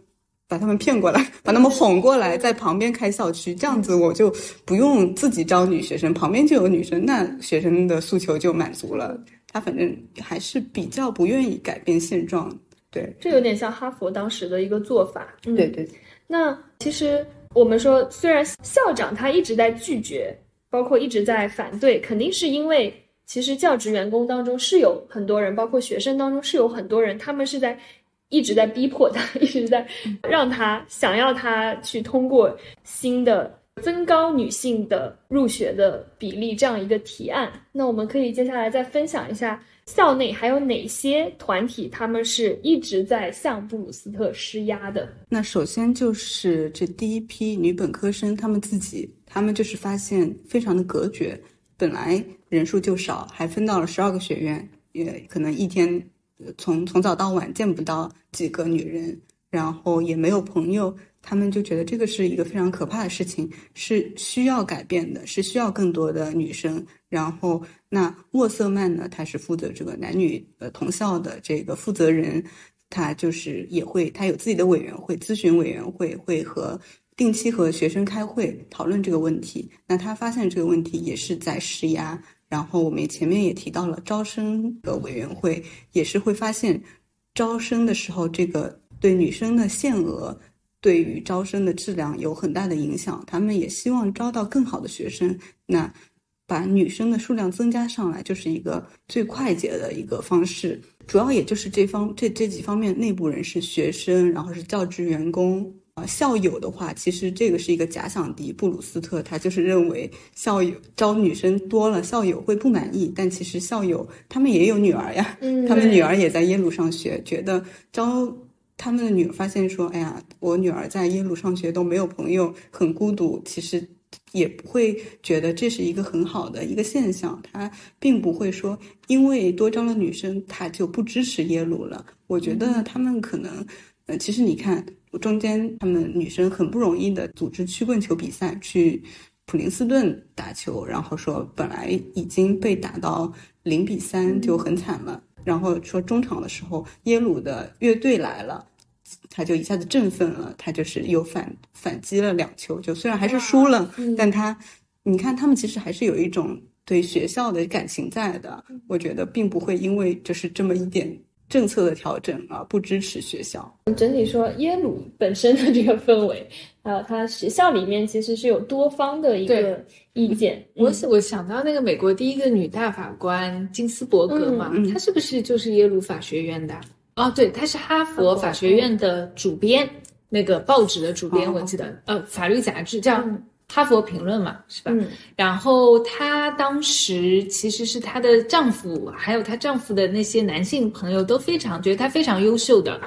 把他们骗过来，把他们哄过来，在旁边开校区，这样子我就不用自己招女学生，旁边就有女生，那学生的诉求就满足了。他反正还是比较不愿意改变现状，对，这有点像哈佛当时的一个做法。对对。那其实我们说，虽然校长他一直在拒绝，包括一直在反对，肯定是因为其实教职员工当中是有很多人，包括学生当中是有很多人，他们是在一直在逼迫他，一直在让他想要他去通过新的。增高女性的入学的比例这样一个提案，那我们可以接下来再分享一下校内还有哪些团体，他们是一直在向布鲁斯特施压的。那首先就是这第一批女本科生，他们自己，他们就是发现非常的隔绝，本来人数就少，还分到了十二个学院，也可能一天从从早到晚见不到几个女人，然后也没有朋友。他们就觉得这个是一个非常可怕的事情，是需要改变的，是需要更多的女生。然后，那沃瑟曼呢？他是负责这个男女呃同校的这个负责人，他就是也会，他有自己的委员会、咨询委员会，会和定期和学生开会讨论这个问题。那他发现这个问题也是在施压。然后我们前面也提到了招生的委员会，也是会发现招生的时候，这个对女生的限额。对于招生的质量有很大的影响，他们也希望招到更好的学生。那把女生的数量增加上来，就是一个最快捷的一个方式。主要也就是这方这这几方面内部人士、学生，然后是教职员工啊，校友的话，其实这个是一个假想敌。布鲁斯特他就是认为校友招女生多了，校友会不满意。但其实校友他们也有女儿呀，他们女儿也在耶鲁上学，觉得招。他们的女儿发现说：“哎呀，我女儿在耶鲁上学都没有朋友，很孤独。其实也不会觉得这是一个很好的一个现象。他并不会说，因为多招了女生，他就不支持耶鲁了。我觉得他们可能，呃，其实你看中间，他们女生很不容易的组织曲棍球比赛，去普林斯顿打球，然后说本来已经被打到零比三就很惨了。”然后说中场的时候耶鲁的乐队来了，他就一下子振奋了，他就是又反反击了两球，就虽然还是输了，但他你看他们其实还是有一种对学校的感情在的，我觉得并不会因为就是这么一点。政策的调整啊，不支持学校。整体说，耶鲁本身的这个氛围，还有他学校里面其实是有多方的一个意见。我我想到那个美国第一个女大法官金斯伯格嘛，她是不是就是耶鲁法学院的？哦，对，她是哈佛法学院的主编，那个报纸的主编，我记得，呃，法律杂志叫。哈佛评论嘛，是吧？嗯。然后她当时其实是她的丈夫，还有她丈夫的那些男性朋友都非常觉得她非常优秀的，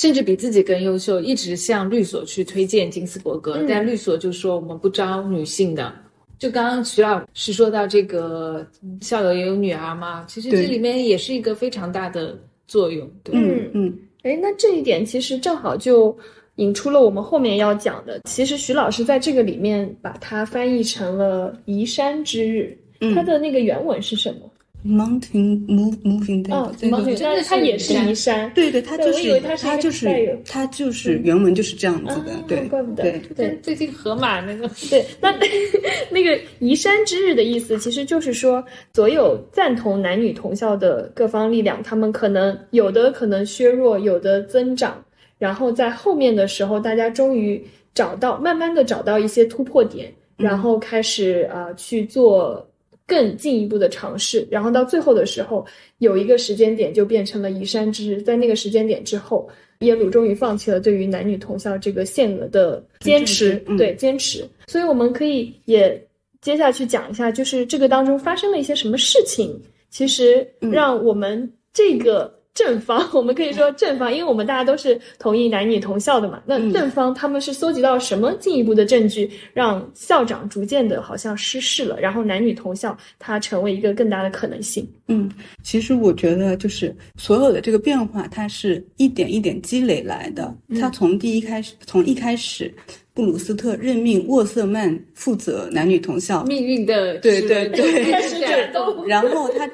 甚至比自己更优秀，一直向律所去推荐金斯伯格，但律所就说我们不招女性的。就刚刚徐老师说到这个校友也有女儿嘛，其实这里面也是一个非常大的作用。嗯嗯。哎，那这一点其实正好就。引出了我们后面要讲的，其实徐老师在这个里面把它翻译成了“移山之日”，它的那个原文是什么？Mountain move moving day。哦，真的，它也是移山。对对，它就是它就是它就是原文就是这样子的。对，怪不得。对对，最近河马那个。对，那 那个“移山之日”的意思，其实就是说，所有赞同男女同校的各方力量，他们可能有的可能削弱，有的增长。然后在后面的时候，大家终于找到，慢慢的找到一些突破点，然后开始啊去做更进一步的尝试，然后到最后的时候，有一个时间点就变成了移山之日，在那个时间点之后，耶鲁终于放弃了对于男女同校这个限额的坚持，对坚持。所以我们可以也接下去讲一下，就是这个当中发生了一些什么事情，其实让我们这个。正方，我们可以说正方，因为我们大家都是同意男女同校的嘛。那正方他们是搜集到什么进一步的证据，让校长逐渐的好像失势了，然后男女同校它成为一个更大的可能性。嗯，其实我觉得就是所有的这个变化，它是一点一点积累来的。它从第一开始，从一开始。布鲁斯特任命沃瑟曼负责男女同校，命运的对对对，然后他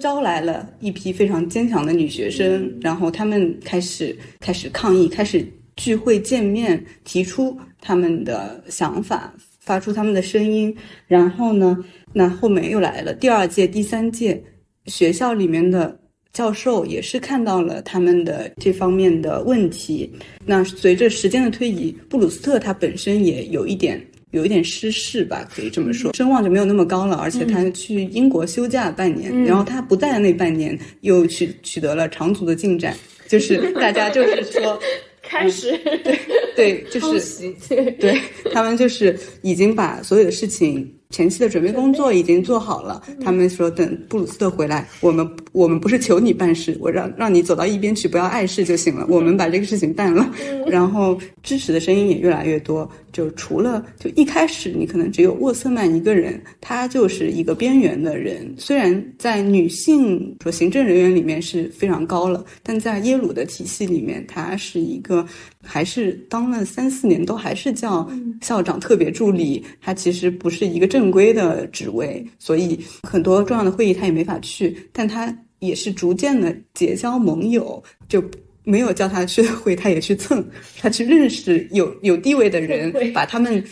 招来了一批非常坚强的女学生，然后他们开始开始抗议，开始聚会见面，提出他们的想法，发出他们的声音。然后呢，那后面又来了第二届、第三届学校里面的。教授也是看到了他们的这方面的问题。那随着时间的推移，布鲁斯特他本身也有一点有一点失势吧，可以这么说，声望就没有那么高了。而且他去英国休假半年，然后他不在的那半年又取取得了长足的进展，就是大家就是说 开始对对，就是对他们就是已经把所有的事情。前期的准备工作已经做好了，他们说等布鲁斯特回来，我们我们不是求你办事，我让让你走到一边去，不要碍事就行了。我们把这个事情办了，然后支持的声音也越来越多。就除了就一开始你可能只有沃瑟曼一个人，他就是一个边缘的人，虽然在女性说行政人员里面是非常高了，但在耶鲁的体系里面，他是一个还是当了三四年都还是叫校长特别助理，他其实不是一个正规的职位，所以很多重要的会议他也没法去，但他也是逐渐的结交盟友，就。没有叫他去会，他也去蹭，他去认识有有地位的人，把他们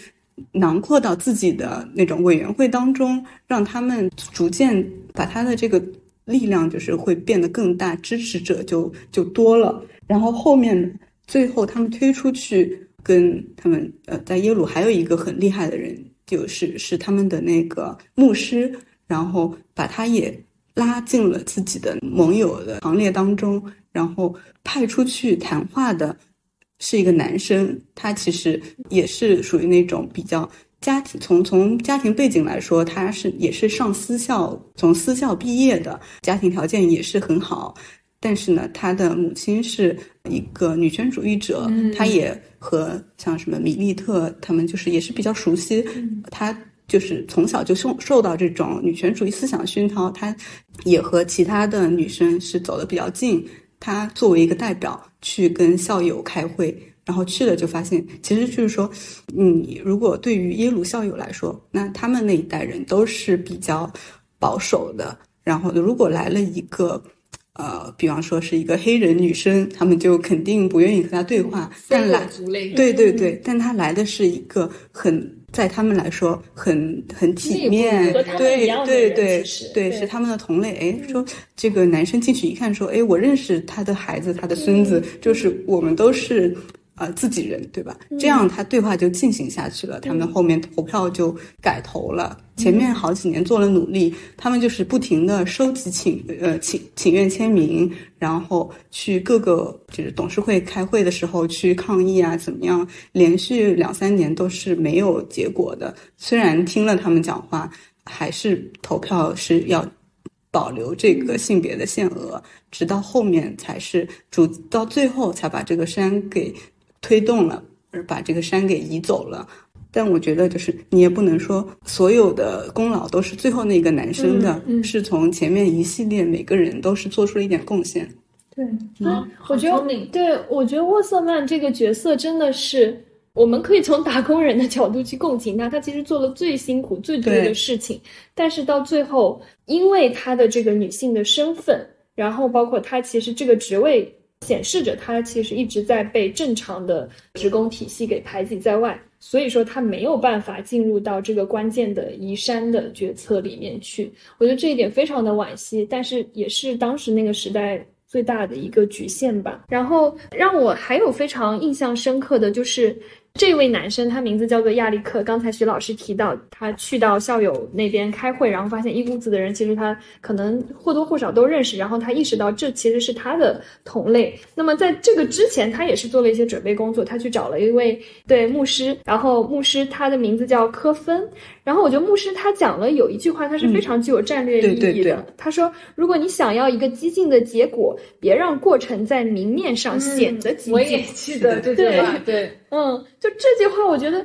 囊括到自己的那种委员会当中，让他们逐渐把他的这个力量就是会变得更大，支持者就就多了。然后后面最后他们推出去跟他们呃，在耶鲁还有一个很厉害的人，就是是他们的那个牧师，然后把他也拉进了自己的盟友的行列当中。然后派出去谈话的是一个男生，他其实也是属于那种比较家庭，从从家庭背景来说，他是也是上私校，从私校毕业的，家庭条件也是很好。但是呢，他的母亲是一个女权主义者，他也和像什么米利特他们就是也是比较熟悉。他就是从小就受受到这种女权主义思想熏陶，他也和其他的女生是走的比较近。他作为一个代表去跟校友开会，然后去了就发现，其实就是说，你如果对于耶鲁校友来说，那他们那一代人都是比较保守的。然后如果来了一个呃，比方说是一个黑人女生，他们就肯定不愿意和他对话。但来，对对对，但他来的是一个很在他们来说很很体面，对对对对，是他们的同类。哎，说这个男生进去一看，说，哎，我认识他的孩子，他的孙子，就是我们都是。呃，自己人对吧？这样他对话就进行下去了。他们后面投票就改投了。前面好几年做了努力，他们就是不停的收集请呃请请愿签名，然后去各个就是董事会开会的时候去抗议啊，怎么样？连续两三年都是没有结果的。虽然听了他们讲话，还是投票是要保留这个性别的限额，直到后面才是主到最后才把这个山给。推动了，而把这个山给移走了。但我觉得，就是你也不能说所有的功劳都是最后那个男生的，是从前面一系列每个人都是做出了一点贡献。对，嗯，我觉得，对我觉得沃瑟曼这个角色真的是，我们可以从打工人的角度去共情他，他其实做了最辛苦、最对的事情，但是到最后，因为他的这个女性的身份，然后包括他其实这个职位。显示着他其实一直在被正常的职工体系给排挤在外，所以说他没有办法进入到这个关键的移山的决策里面去。我觉得这一点非常的惋惜，但是也是当时那个时代最大的一个局限吧。然后让我还有非常印象深刻的就是。这位男生，他名字叫做亚历克。刚才徐老师提到，他去到校友那边开会，然后发现一屋子的人，其实他可能或多或少都认识。然后他意识到这其实是他的同类。那么在这个之前，他也是做了一些准备工作。他去找了一位对牧师，然后牧师他的名字叫科芬。然后我觉得牧师他讲了有一句话，他是非常具有战略意义的。他说：“如果你想要一个激进的结果，别让过程在明面上显得激进。”我也记得这句话。对，嗯，就这句话，我觉得，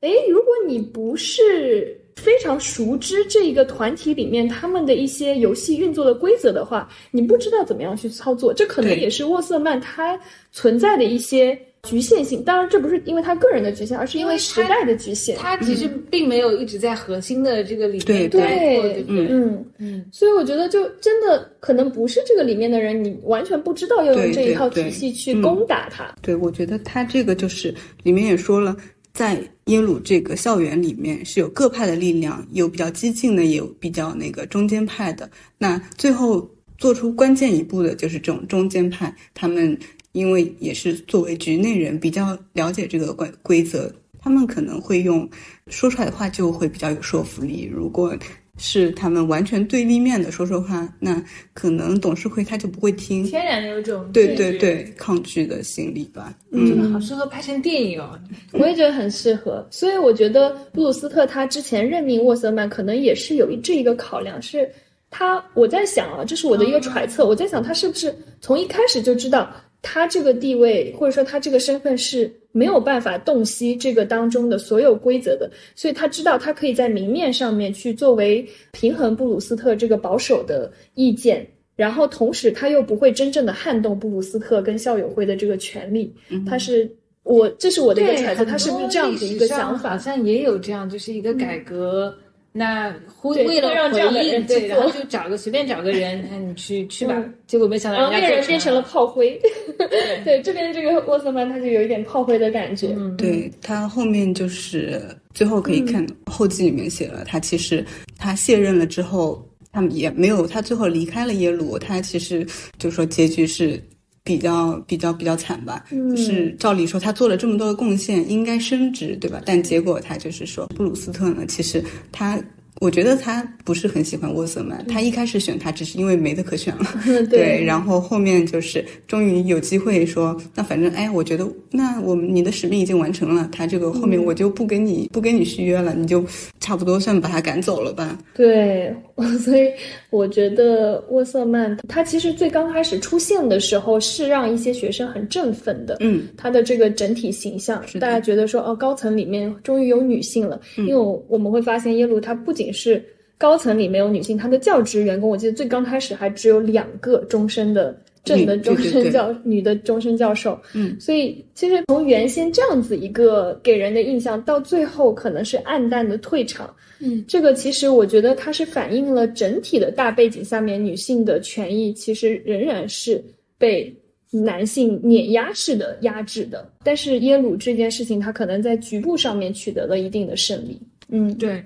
哎，如果你不是非常熟知这一个团体里面他们的一些游戏运作的规则的话，你不知道怎么样去操作。这可能也是沃瑟曼他存在的一些。局限性，当然这不是因为他个人的局限，而是因为时代的局限。他其实并没有一直在核心的这个里面。对对，嗯嗯嗯。所以我觉得，就真的可能不是这个里面的人，你完全不知道要用这一套体系去攻打他。对，我觉得他这个就是里面也说了，在耶鲁这个校园里面是有各派的力量，有比较激进的，也有比较那个中间派的。那最后做出关键一步的就是这种中间派，他们。因为也是作为局内人比较了解这个规规则，他们可能会用说出来的话就会比较有说服力。如果是他们完全对立面的说说话，那可能董事会他就不会听。天然的有种对对对抗拒的心理吧。嗯，好适合拍成电影哦。我也觉得很适合。所以我觉得布鲁斯特他之前任命沃瑟曼，可能也是有一这一个考量，是他我在想啊，这是我的一个揣测，我在想他是不是从一开始就知道。他这个地位，或者说他这个身份是没有办法洞悉这个当中的所有规则的，所以他知道他可以在明面上面去作为平衡布鲁斯特这个保守的意见，然后同时他又不会真正的撼动布鲁斯特跟校友会的这个权利。他是我，这是我的一个揣测，他是不是这样子一个想法？好像也有这样，就是一个改革。那为了回应，对，然后就找个随便找个人，那你去去吧。结果没想到，然后那人变成了炮灰。对，这边这个沃瑟曼他就有一点炮灰的感觉。对他后面就是最后可以看后记里面写了，他其实他卸任了之后，他们也没有他最后离开了耶鲁，他其实就说结局是比较比较比较惨吧。就是照理说他做了这么多的贡献，应该升职，对吧？但结果他就是说布鲁斯特呢，其实他。我觉得他不是很喜欢沃瑟曼，他一开始选他只是因为没得可选了，对，然后后面就是终于有机会说，那反正哎，我觉得那我们你的使命已经完成了，他这个后面我就不跟你不跟你续约了，你就差不多算把他赶走了吧。对，所以我觉得沃瑟曼他其实最刚开始出现的时候是让一些学生很振奋的，嗯，他的这个整体形象是，大家觉得说哦，高层里面终于有女性了，因为我们会发现耶鲁它不仅是高层里没有女性，它的教职员工，我记得最刚开始还只有两个终身的正的终身教女的终身教授。嗯，所以其实从原先这样子一个给人的印象，到最后可能是暗淡的退场。嗯，这个其实我觉得它是反映了整体的大背景下面女性的权益其实仍然是被男性碾压式的压制的。但是耶鲁这件事情，它可能在局部上面取得了一定的胜利。嗯，对。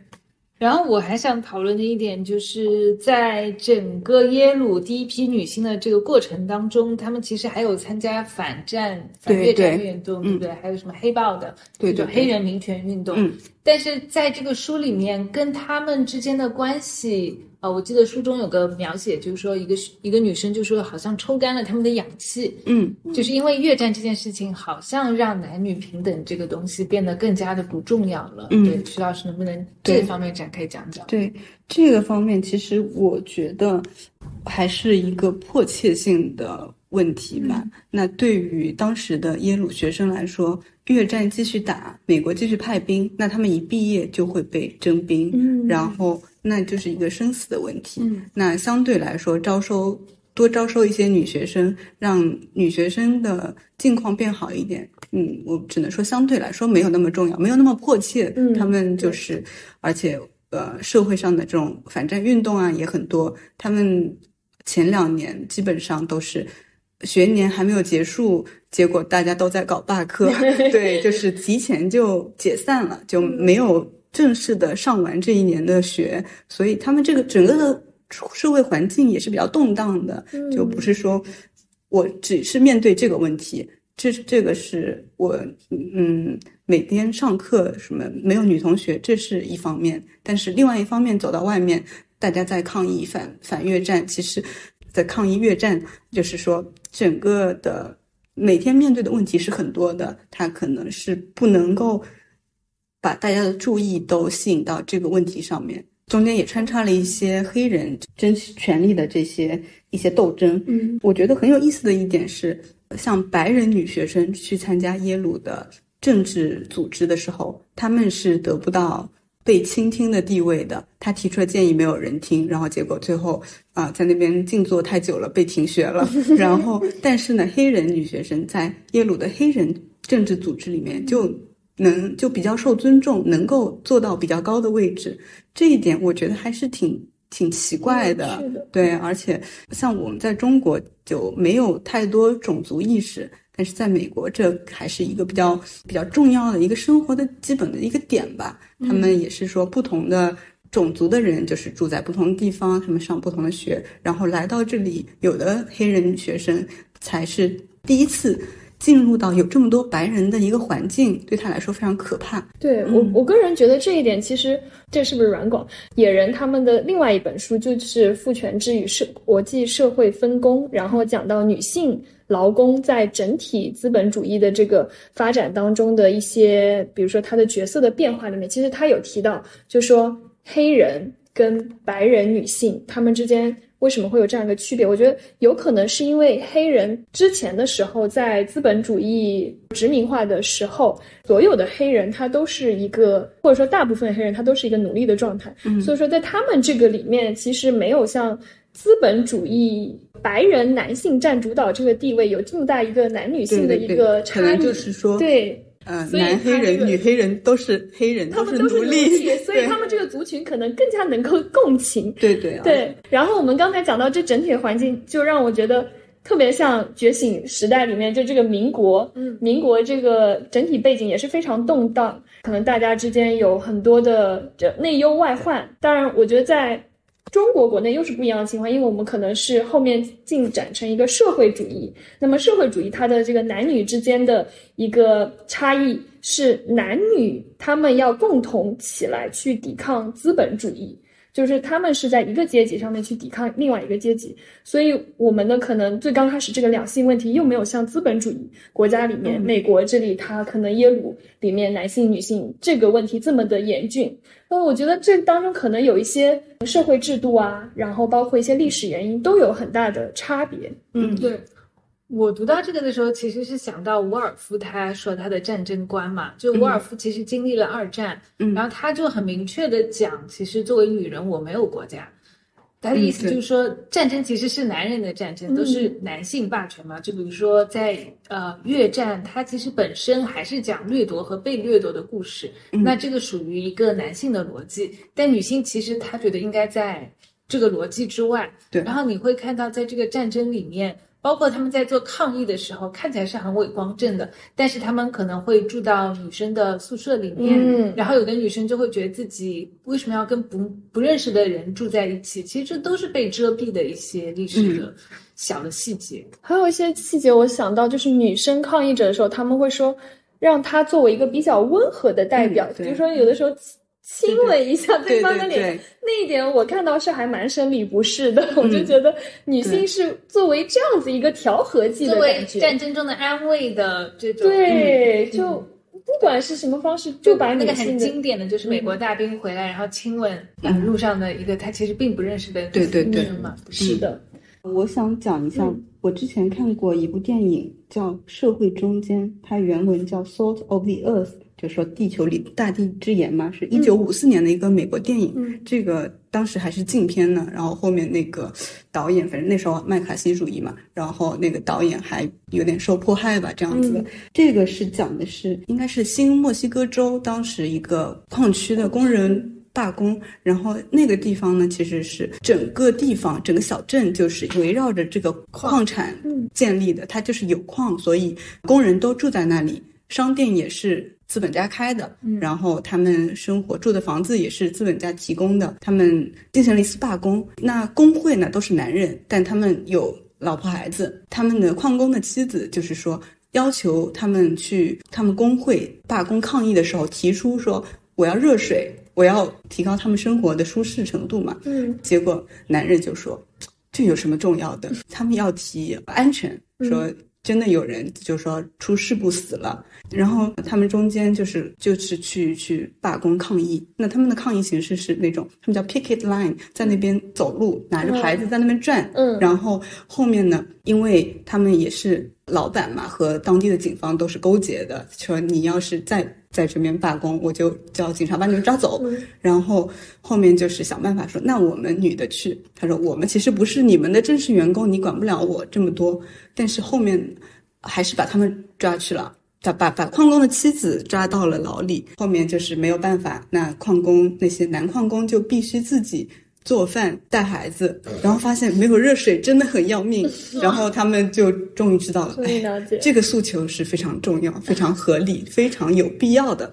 然后我还想讨论的一点，就是在整个耶鲁第一批女性的这个过程当中，她们其实还有参加反战、反越战运动，对不对？还有什么黑豹的这种黑人民权运动。但是在这个书里面，跟他们之间的关系。啊，我记得书中有个描写，就是说一个一个女生就说，好像抽干了他们的氧气，嗯，就是因为越战这件事情，好像让男女平等这个东西变得更加的不重要了。嗯，对，徐老师能不能这方面展开讲讲？对这个方面，其实我觉得还是一个迫切性的问题吧。那对于当时的耶鲁学生来说，越战继续打，美国继续派兵，那他们一毕业就会被征兵，嗯，然后。那就是一个生死的问题。嗯，那相对来说，招收多招收一些女学生，让女学生的境况变好一点。嗯，我只能说相对来说没有那么重要，没有那么迫切。嗯，他们就是，而且呃，社会上的这种反战运动啊也很多。他们前两年基本上都是学年还没有结束，结果大家都在搞罢课，对，就是提前就解散了，就没有。正式的上完这一年的学，所以他们这个整个的社会环境也是比较动荡的，就不是说我只是面对这个问题，这这个是我嗯每天上课什么没有女同学，这是一方面，但是另外一方面走到外面，大家在抗议反反越战，其实，在抗议越战，就是说整个的每天面对的问题是很多的，他可能是不能够。把大家的注意都吸引到这个问题上面，中间也穿插了一些黑人争取权利的这些一些斗争。嗯，我觉得很有意思的一点是，像白人女学生去参加耶鲁的政治组织的时候，他们是得不到被倾听的地位的。他提出了建议，没有人听，然后结果最后啊，在那边静坐太久了，被停学了。然后，但是呢，黑人女学生在耶鲁的黑人政治组织里面就。能就比较受尊重，能够做到比较高的位置，这一点我觉得还是挺挺奇怪的。对，而且像我们在中国就没有太多种族意识，但是在美国这还是一个比较比较重要的一个生活的基本的一个点吧。他们也是说，不同的种族的人就是住在不同的地方，他们上不同的学，然后来到这里，有的黑人学生才是第一次。进入到有这么多白人的一个环境，对他来说非常可怕。对我，我个人觉得这一点，其实这是不是软广野人他们的另外一本书，就是《父权制与社国际社会分工》，然后讲到女性劳工在整体资本主义的这个发展当中的一些，比如说他的角色的变化里面，其实他有提到，就说黑人跟白人女性他们之间。为什么会有这样一个区别？我觉得有可能是因为黑人之前的时候，在资本主义殖民化的时候，所有的黑人他都是一个，或者说大部分黑人他都是一个奴隶的状态。嗯，所以说在他们这个里面，其实没有像资本主义白人男性占主导这个地位有这么大一个男女性的一个差异。可能就是说，对。嗯，男黑人、女黑人都是黑人，他们都是奴隶，所以他们这个族群可能更加能够共情。对对对。然后我们刚才讲到这整体的环境，就让我觉得特别像觉醒时代里面，就这个民国，嗯，民国这个整体背景也是非常动荡，可能大家之间有很多的这内忧外患。当然，我觉得在。中国国内又是不一样的情况，因为我们可能是后面进展成一个社会主义。那么社会主义它的这个男女之间的一个差异是男女他们要共同起来去抵抗资本主义。就是他们是在一个阶级上面去抵抗另外一个阶级，所以我们呢可能最刚开始这个两性问题又没有像资本主义国家里面，美国这里它可能耶鲁里面男性女性这个问题这么的严峻。那我觉得这当中可能有一些社会制度啊，然后包括一些历史原因都有很大的差别。嗯，对。我读到这个的时候，其实是想到伍尔夫他说他的战争观嘛，就伍尔夫其实经历了二战，然后他就很明确的讲，其实作为女人我没有国家，他的意思就是说，战争其实是男人的战争，都是男性霸权嘛。就比如说在呃越战，它其实本身还是讲掠夺和被掠夺的故事，那这个属于一个男性的逻辑。但女性其实她觉得应该在这个逻辑之外。对。然后你会看到，在这个战争里面。包括他们在做抗议的时候，看起来是很伟光正的，但是他们可能会住到女生的宿舍里面，然后有的女生就会觉得自己为什么要跟不不认识的人住在一起？其实这都是被遮蔽的一些历史的小的细节。还有一些细节，我想到就是女生抗议者的时候，他们会说让她作为一个比较温和的代表，比如说有的时候。亲吻一下对方的脸，那一点我看到是还蛮生理不适的。我就觉得女性是作为这样子一个调和剂的感觉，战争中的安慰的这种。对，就不管是什么方式，就把那个很经典的就是美国大兵回来，然后亲吻路上的一个他其实并不认识的对对对嘛。是的，我想讲一下，我之前看过一部电影叫《社会中间》，它原文叫《Salt of the Earth》。就说地球里大地之盐嘛，是一九五四年的一个美国电影，这个当时还是禁片呢。然后后面那个导演，反正那时候麦卡锡主义嘛，然后那个导演还有点受迫害吧，这样子的。这个是讲的是，应该是新墨西哥州当时一个矿区的工人罢工，然后那个地方呢，其实是整个地方整个小镇就是围绕着这个矿产建立的，它就是有矿，所以工人都住在那里，商店也是。资本家开的，然后他们生活住的房子也是资本家提供的。他们进行了一次罢工，那工会呢都是男人，但他们有老婆孩子。他们的矿工的妻子就是说，要求他们去他们工会罢工抗议的时候，提出说我要热水，我要提高他们生活的舒适程度嘛。嗯，结果男人就说，这有什么重要的？他们要提安全，说。真的有人就说出事故死了，然后他们中间就是就是去去罢工抗议。那他们的抗议形式是那种，他们叫 picket line，在那边走路，拿着牌子在那边转。嗯，然后后面呢，因为他们也是老板嘛，和当地的警方都是勾结的，说你要是再。在这边罢工，我就叫警察把你们抓走。然后后面就是想办法说，那我们女的去。他说我们其实不是你们的正式员工，你管不了我这么多。但是后面还是把他们抓去了，他把把矿工的妻子抓到了牢里。后面就是没有办法，那矿工那些男矿工就必须自己。做饭带孩子，然后发现没有热水真的很要命，然后他们就终于知道了，哎，这个诉求是非常重要、非常合理、非常有必要的。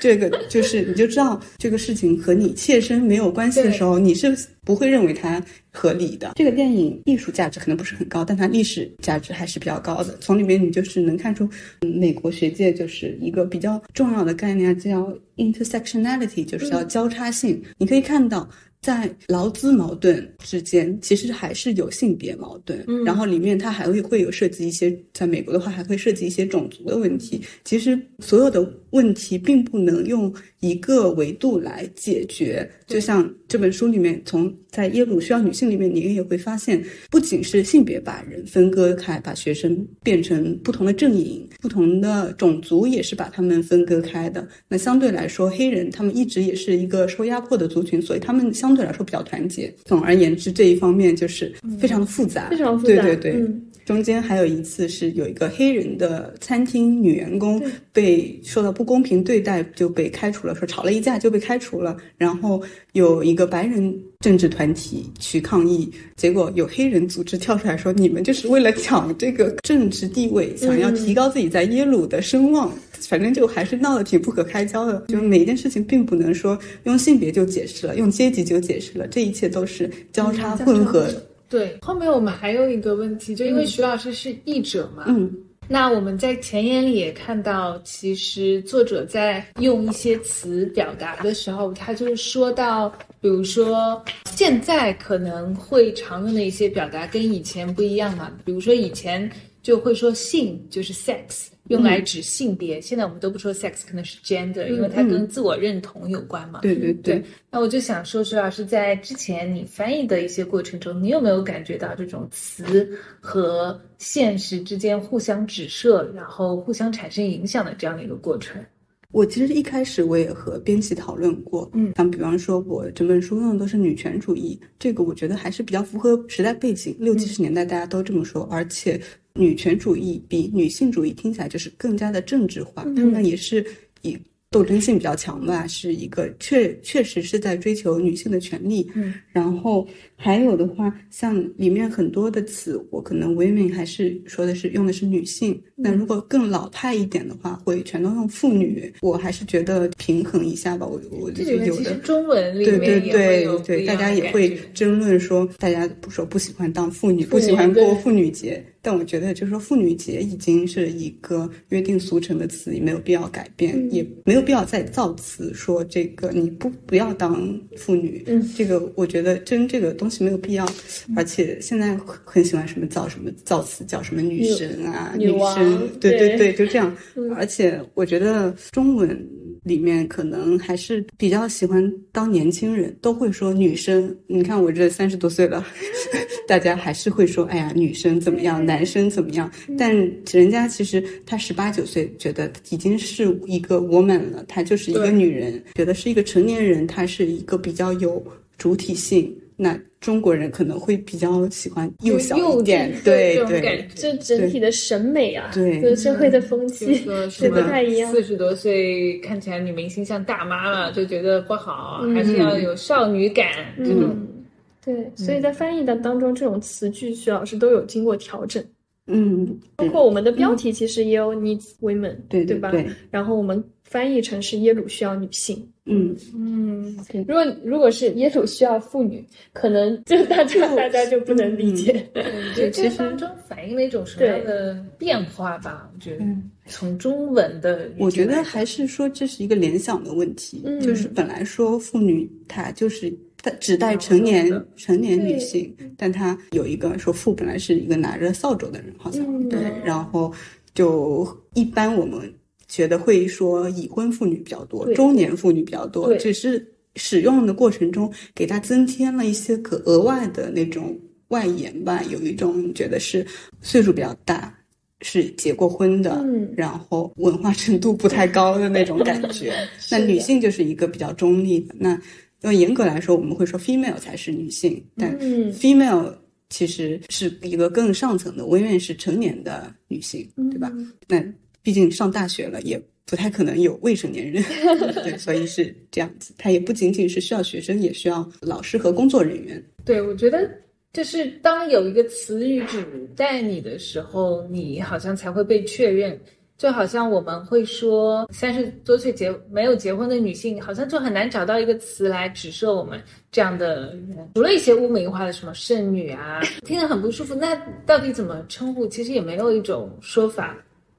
这个就是你就知道这个事情和你切身没有关系的时候，你是不会认为它合理的。这个电影艺术价值可能不是很高，但它历史价值还是比较高的。从里面你就是能看出，美国学界就是一个比较重要的概念叫 intersectionality，就是叫交叉性。你可以看到。在劳资矛盾之间，其实还是有性别矛盾，然后里面它还会会有涉及一些，在美国的话还会涉及一些种族的问题。其实所有的问题并不能用一个维度来解决，就像这本书里面，从在耶鲁需要女性里面，你也会发现，不仅是性别把人分割开，把学生变成不同的阵营，不同的种族也是把他们分割开的。那相对来说，黑人他们一直也是一个受压迫的族群，所以他们相。对来说比较团结。总而言之，这一方面就是非常的复杂，非常复杂。对对对，中间还有一次是有一个黑人的餐厅女员工被受到不公平对待，就被开除了。说吵了一架就被开除了。然后有一个白人政治团体去抗议，结果有黑人组织跳出来说：“你们就是为了抢这个政治地位，想要提高自己在耶鲁的声望。”反正就还是闹得挺不可开交的，就每一件事情并不能说用性别就解释了，用阶级就解释了，这一切都是交叉混合。对，后面我们还有一个问题，就因为徐老师是译者嘛，嗯，那我们在前言里也看到，其实作者在用一些词表达的时候，他就是说到，比如说现在可能会常用的一些表达跟以前不一样嘛，比如说以前就会说性就是 sex。用来指性别，现在我们都不说 sex，可能是 gender，因为它跟自我认同有关嘛。对对对。那我就想说，徐老师在之前你翻译的一些过程中，你有没有感觉到这种词和现实之间互相指涉，然后互相产生影响的这样的一个过程？我其实一开始我也和编辑讨论过，嗯，像比方说我整本书用的都是女权主义，这个我觉得还是比较符合时代背景，六七十年代大家都这么说，而且女权主义比女性主义听起来就是更加的政治化，他们也是以。斗争性比较强吧，是一个确确实是在追求女性的权利。嗯，然后还有的话，像里面很多的词，我可能 women 还是说的是用的是女性。那如果更老派一点的话，会全都用妇女。我还是觉得平衡一下吧。我我就有的中文里面对对对对，大家也会争论说，大家不说不喜欢当妇女，不喜欢过妇女节。但我觉得，就是说，妇女节已经是一个约定俗成的词，也没有必要改变，也没有必要再造词说这个你不不要当妇女。嗯，这个我觉得争这个东西没有必要。而且现在很喜欢什么造什么造词，叫什么女神啊、女生，对对对，就这样。而且我觉得中文。里面可能还是比较喜欢当年轻人，都会说女生。你看我这三十多岁了，大家还是会说，哎呀，女生怎么样，男生怎么样？但人家其实他十八九岁，觉得已经是一个 woman 了，她就是一个女人，觉得是一个成年人，她是一个比较有主体性。那中国人可能会比较喜欢幼小一点，对对，就整体的审美啊，对，和社会的风气是不太一样。四十多岁看起来女明星像大妈了，就觉得不好，还是要有少女感这种。对，所以在翻译的当中，这种词句徐老师都有经过调整。嗯，包括我们的标题其实也有 needs women，对对吧？对。然后我们翻译成是耶鲁需要女性。嗯嗯。如果如果是耶鲁需要妇女，可能就大家大家就不能理解。对，其实当中反映了一种什么样的变化吧？我觉得从中文的，我觉得还是说这是一个联想的问题，就是本来说妇女她就是。它指代成年成年女性，但他有一个说父本来是一个拿着扫帚的人，好像对，然后就一般我们觉得会说已婚妇女比较多，中年妇女比较多，只是使用的过程中给它增添了一些可额外的那种外延吧，有一种觉得是岁数比较大，是结过婚的，然后文化程度不太高的那种感觉。那女性就是一个比较中立的那。因为严格来说，我们会说 female 才是女性，但 female 其实是一个更上层的，永远是成年的女性，对吧？那毕竟上大学了，也不太可能有未成年人，对，所以是这样子。它也不仅仅是需要学生，也需要老师和工作人员。对，我觉得就是当有一个词语指代你的时候，你好像才会被确认。就好像我们会说三十多岁结没有结婚的女性，好像就很难找到一个词来指涉我们这样的人。除了一些污名化的什么剩女啊，听得很不舒服。那到底怎么称呼？其实也没有一种说法。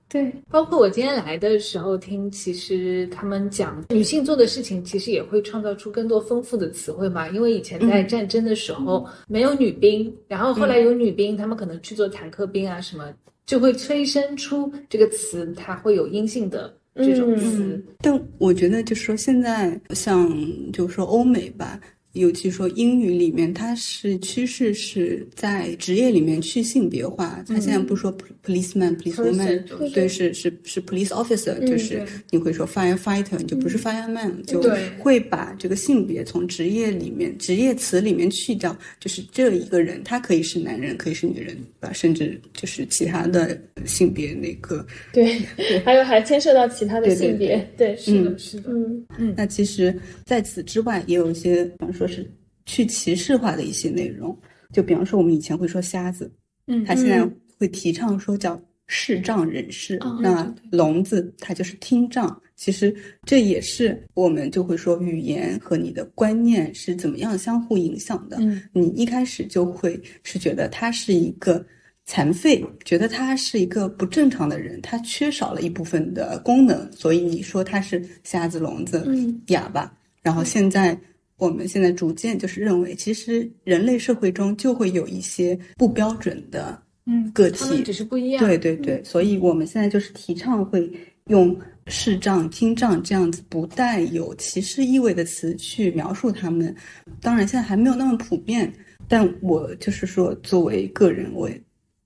对，包括我今天来的时候听，其实他们讲女性做的事情，其实也会创造出更多丰富的词汇嘛。因为以前在战争的时候没有女兵，然后后来有女兵，他们可能去做坦克兵啊什么。就会催生出这个词，它会有阴性的这种词。但我觉得，就是说现在像，就是说欧美吧。尤其说英语里面，它是趋势是在职业里面去性别化。他现在不说 policeman、policewoman，对，是是是 police officer，就是你会说 firefighter，你就不是 fireman，就会把这个性别从职业里面、职业词里面去掉。就是这一个人，他可以是男人，可以是女人，吧，甚至就是其他的性别那个。对，还有还牵涉到其他的性别。对，是的，是的。嗯嗯。那其实在此之外，也有一些，说。是去歧视化的一些内容，就比方说我们以前会说瞎子，嗯，他现在会提倡说叫视障人士，那聋子他就是听障。其实这也是我们就会说语言和你的观念是怎么样相互影响的。嗯，你一开始就会是觉得他是一个残废，觉得他是一个不正常的人，他缺少了一部分的功能，所以你说他是瞎子、聋子、哑巴。然后现在。我们现在逐渐就是认为，其实人类社会中就会有一些不标准的嗯个体，只是不一样。对对对，所以我们现在就是提倡会用视障、听障这样子不带有歧视意味的词去描述他们。当然，现在还没有那么普遍，但我就是说，作为个人，我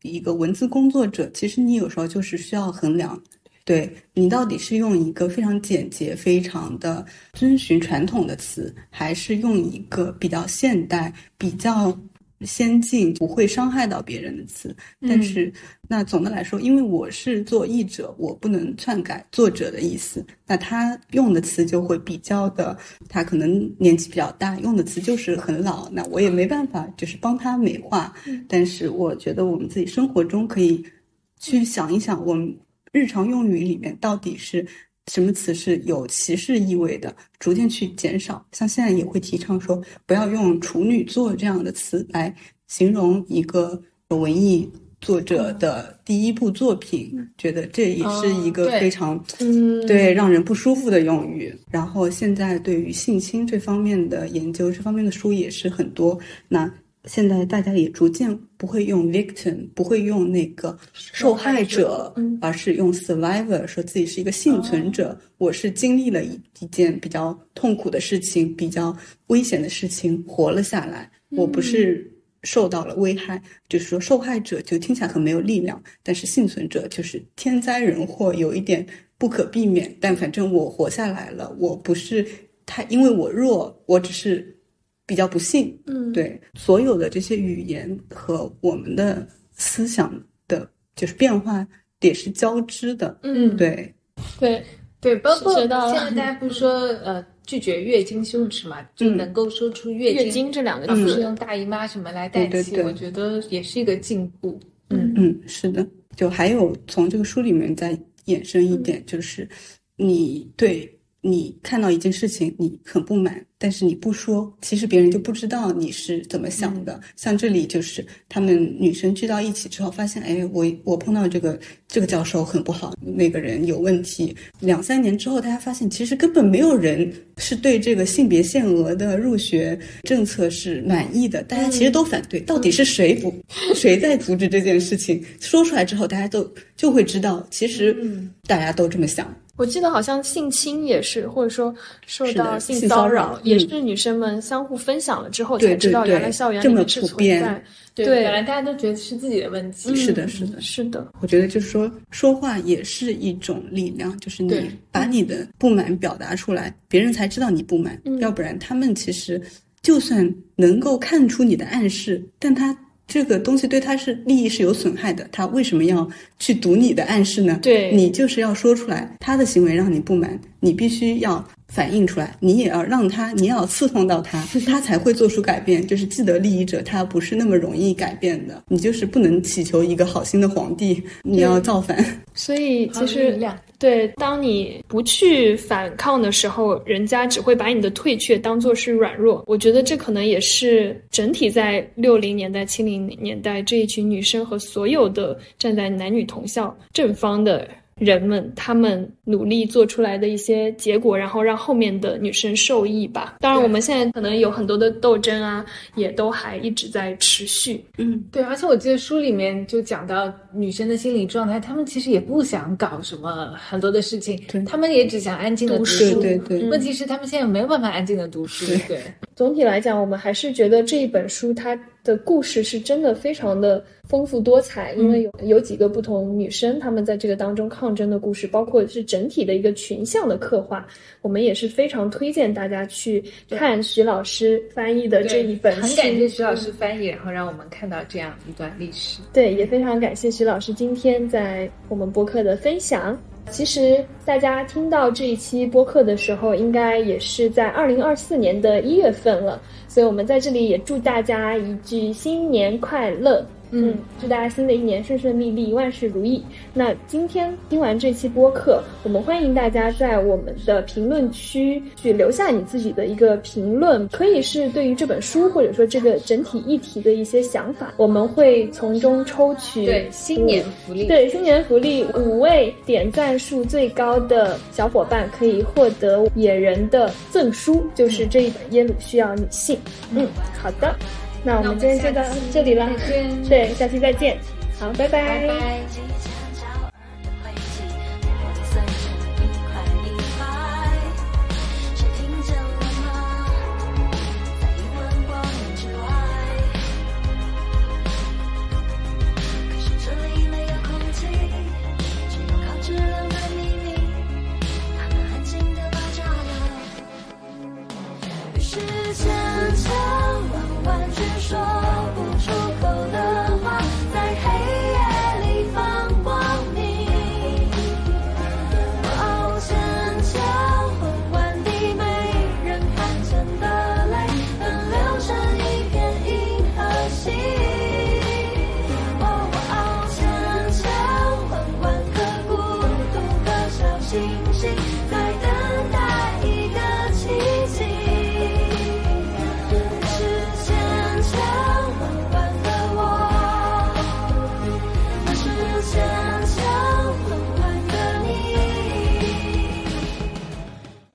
一个文字工作者，其实你有时候就是需要衡量对你到底是用一个非常简洁、非常的遵循传统的词，还是用一个比较现代、比较。先进不会伤害到别人的词，但是那总的来说，因为我是做译者，我不能篡改作者的意思，那他用的词就会比较的，他可能年纪比较大，用的词就是很老，那我也没办法，就是帮他美化。但是我觉得我们自己生活中可以去想一想，我们日常用语里面到底是。什么词是有歧视意味的，逐渐去减少。像现在也会提倡说，不要用处女座这样的词来形容一个文艺作者的第一部作品，觉得这也是一个非常嗯对让人不舒服的用语。然后现在对于性侵这方面的研究，这方面的书也是很多。那现在大家也逐渐不会用 victim，不会用那个受害者，而是用 survivor，说自己是一个幸存者。我是经历了一一件比较痛苦的事情，比较危险的事情，活了下来。我不是受到了危害，就是说受害者就听起来很没有力量，但是幸存者就是天灾人祸有一点不可避免，但反正我活下来了。我不是太因为我弱，我只是。比较不幸，嗯，对，所有的这些语言和我们的思想的，就是变化也是交织的，嗯，对，对，对，包括现在大家不是说呃拒绝月经羞耻嘛，就能够说出月月经这两个字是用大姨妈什么来代替，对对对我觉得也是一个进步。嗯嗯，是的，就还有从这个书里面再衍生一点，就是你对你看到一件事情，你很不满。但是你不说，其实别人就不知道你是怎么想的。像这里就是他们女生聚到一起之后，发现，哎，我我碰到这个这个教授很不好，那个人有问题。两三年之后，大家发现其实根本没有人是对这个性别限额的入学政策是满意的，大家其实都反对。到底是谁不谁在阻止这件事情？说出来之后，大家都就会知道，其实大家都这么想。我记得好像性侵也是，或者说受到性性骚扰，也是女生们相互分享了之后才知道，原来校园里面是存在。对，原来大家都觉得是自己的问题。是的，是的，是的。我觉得就是说，说话也是一种力量，就是你把你的不满表达出来，别人才知道你不满。要不然，他们其实就算能够看出你的暗示，但他。这个东西对他是利益是有损害的，他为什么要去读你的暗示呢？对你就是要说出来，他的行为让你不满，你必须要反映出来，你也要让他，你也要刺痛到他，他才会做出改变。就是既得利益者，他不是那么容易改变的。你就是不能祈求一个好心的皇帝，你要造反。所以其实。对，当你不去反抗的时候，人家只会把你的退却当做是软弱。我觉得这可能也是整体在六零年代、七零年代这一群女生和所有的站在男女同校正方的。人们他们努力做出来的一些结果，然后让后面的女生受益吧。当然，我们现在可能有很多的斗争啊，也都还一直在持续。嗯，对。而且我记得书里面就讲到女生的心理状态，她们其实也不想搞什么很多的事情，她们也只想安静的读书。对对对。问题是她们现在没有办法安静的读书。对。总体来讲，我们还是觉得这一本书它。的故事是真的非常的丰富多彩，因为有有几个不同女生，她们在这个当中抗争的故事，包括是整体的一个群像的刻画，我们也是非常推荐大家去看徐老师翻译的这一本书。很感谢徐老师翻译，然后让我们看到这样一段历史。对，也非常感谢徐老师今天在我们播客的分享。其实大家听到这一期播客的时候，应该也是在二零二四年的一月份了，所以我们在这里也祝大家一句新年快乐。嗯，祝大家新的一年顺顺利利，万事如意。那今天听完这期播客，我们欢迎大家在我们的评论区去留下你自己的一个评论，可以是对于这本书或者说这个整体议题的一些想法，我们会从中抽取对新年福利，对新年福利五位点赞数最高的小伙伴可以获得野人的赠书，就是这一本《耶鲁需要女性》。嗯，好的。那我们今天就到这里了，对，下期再见，好，拜拜。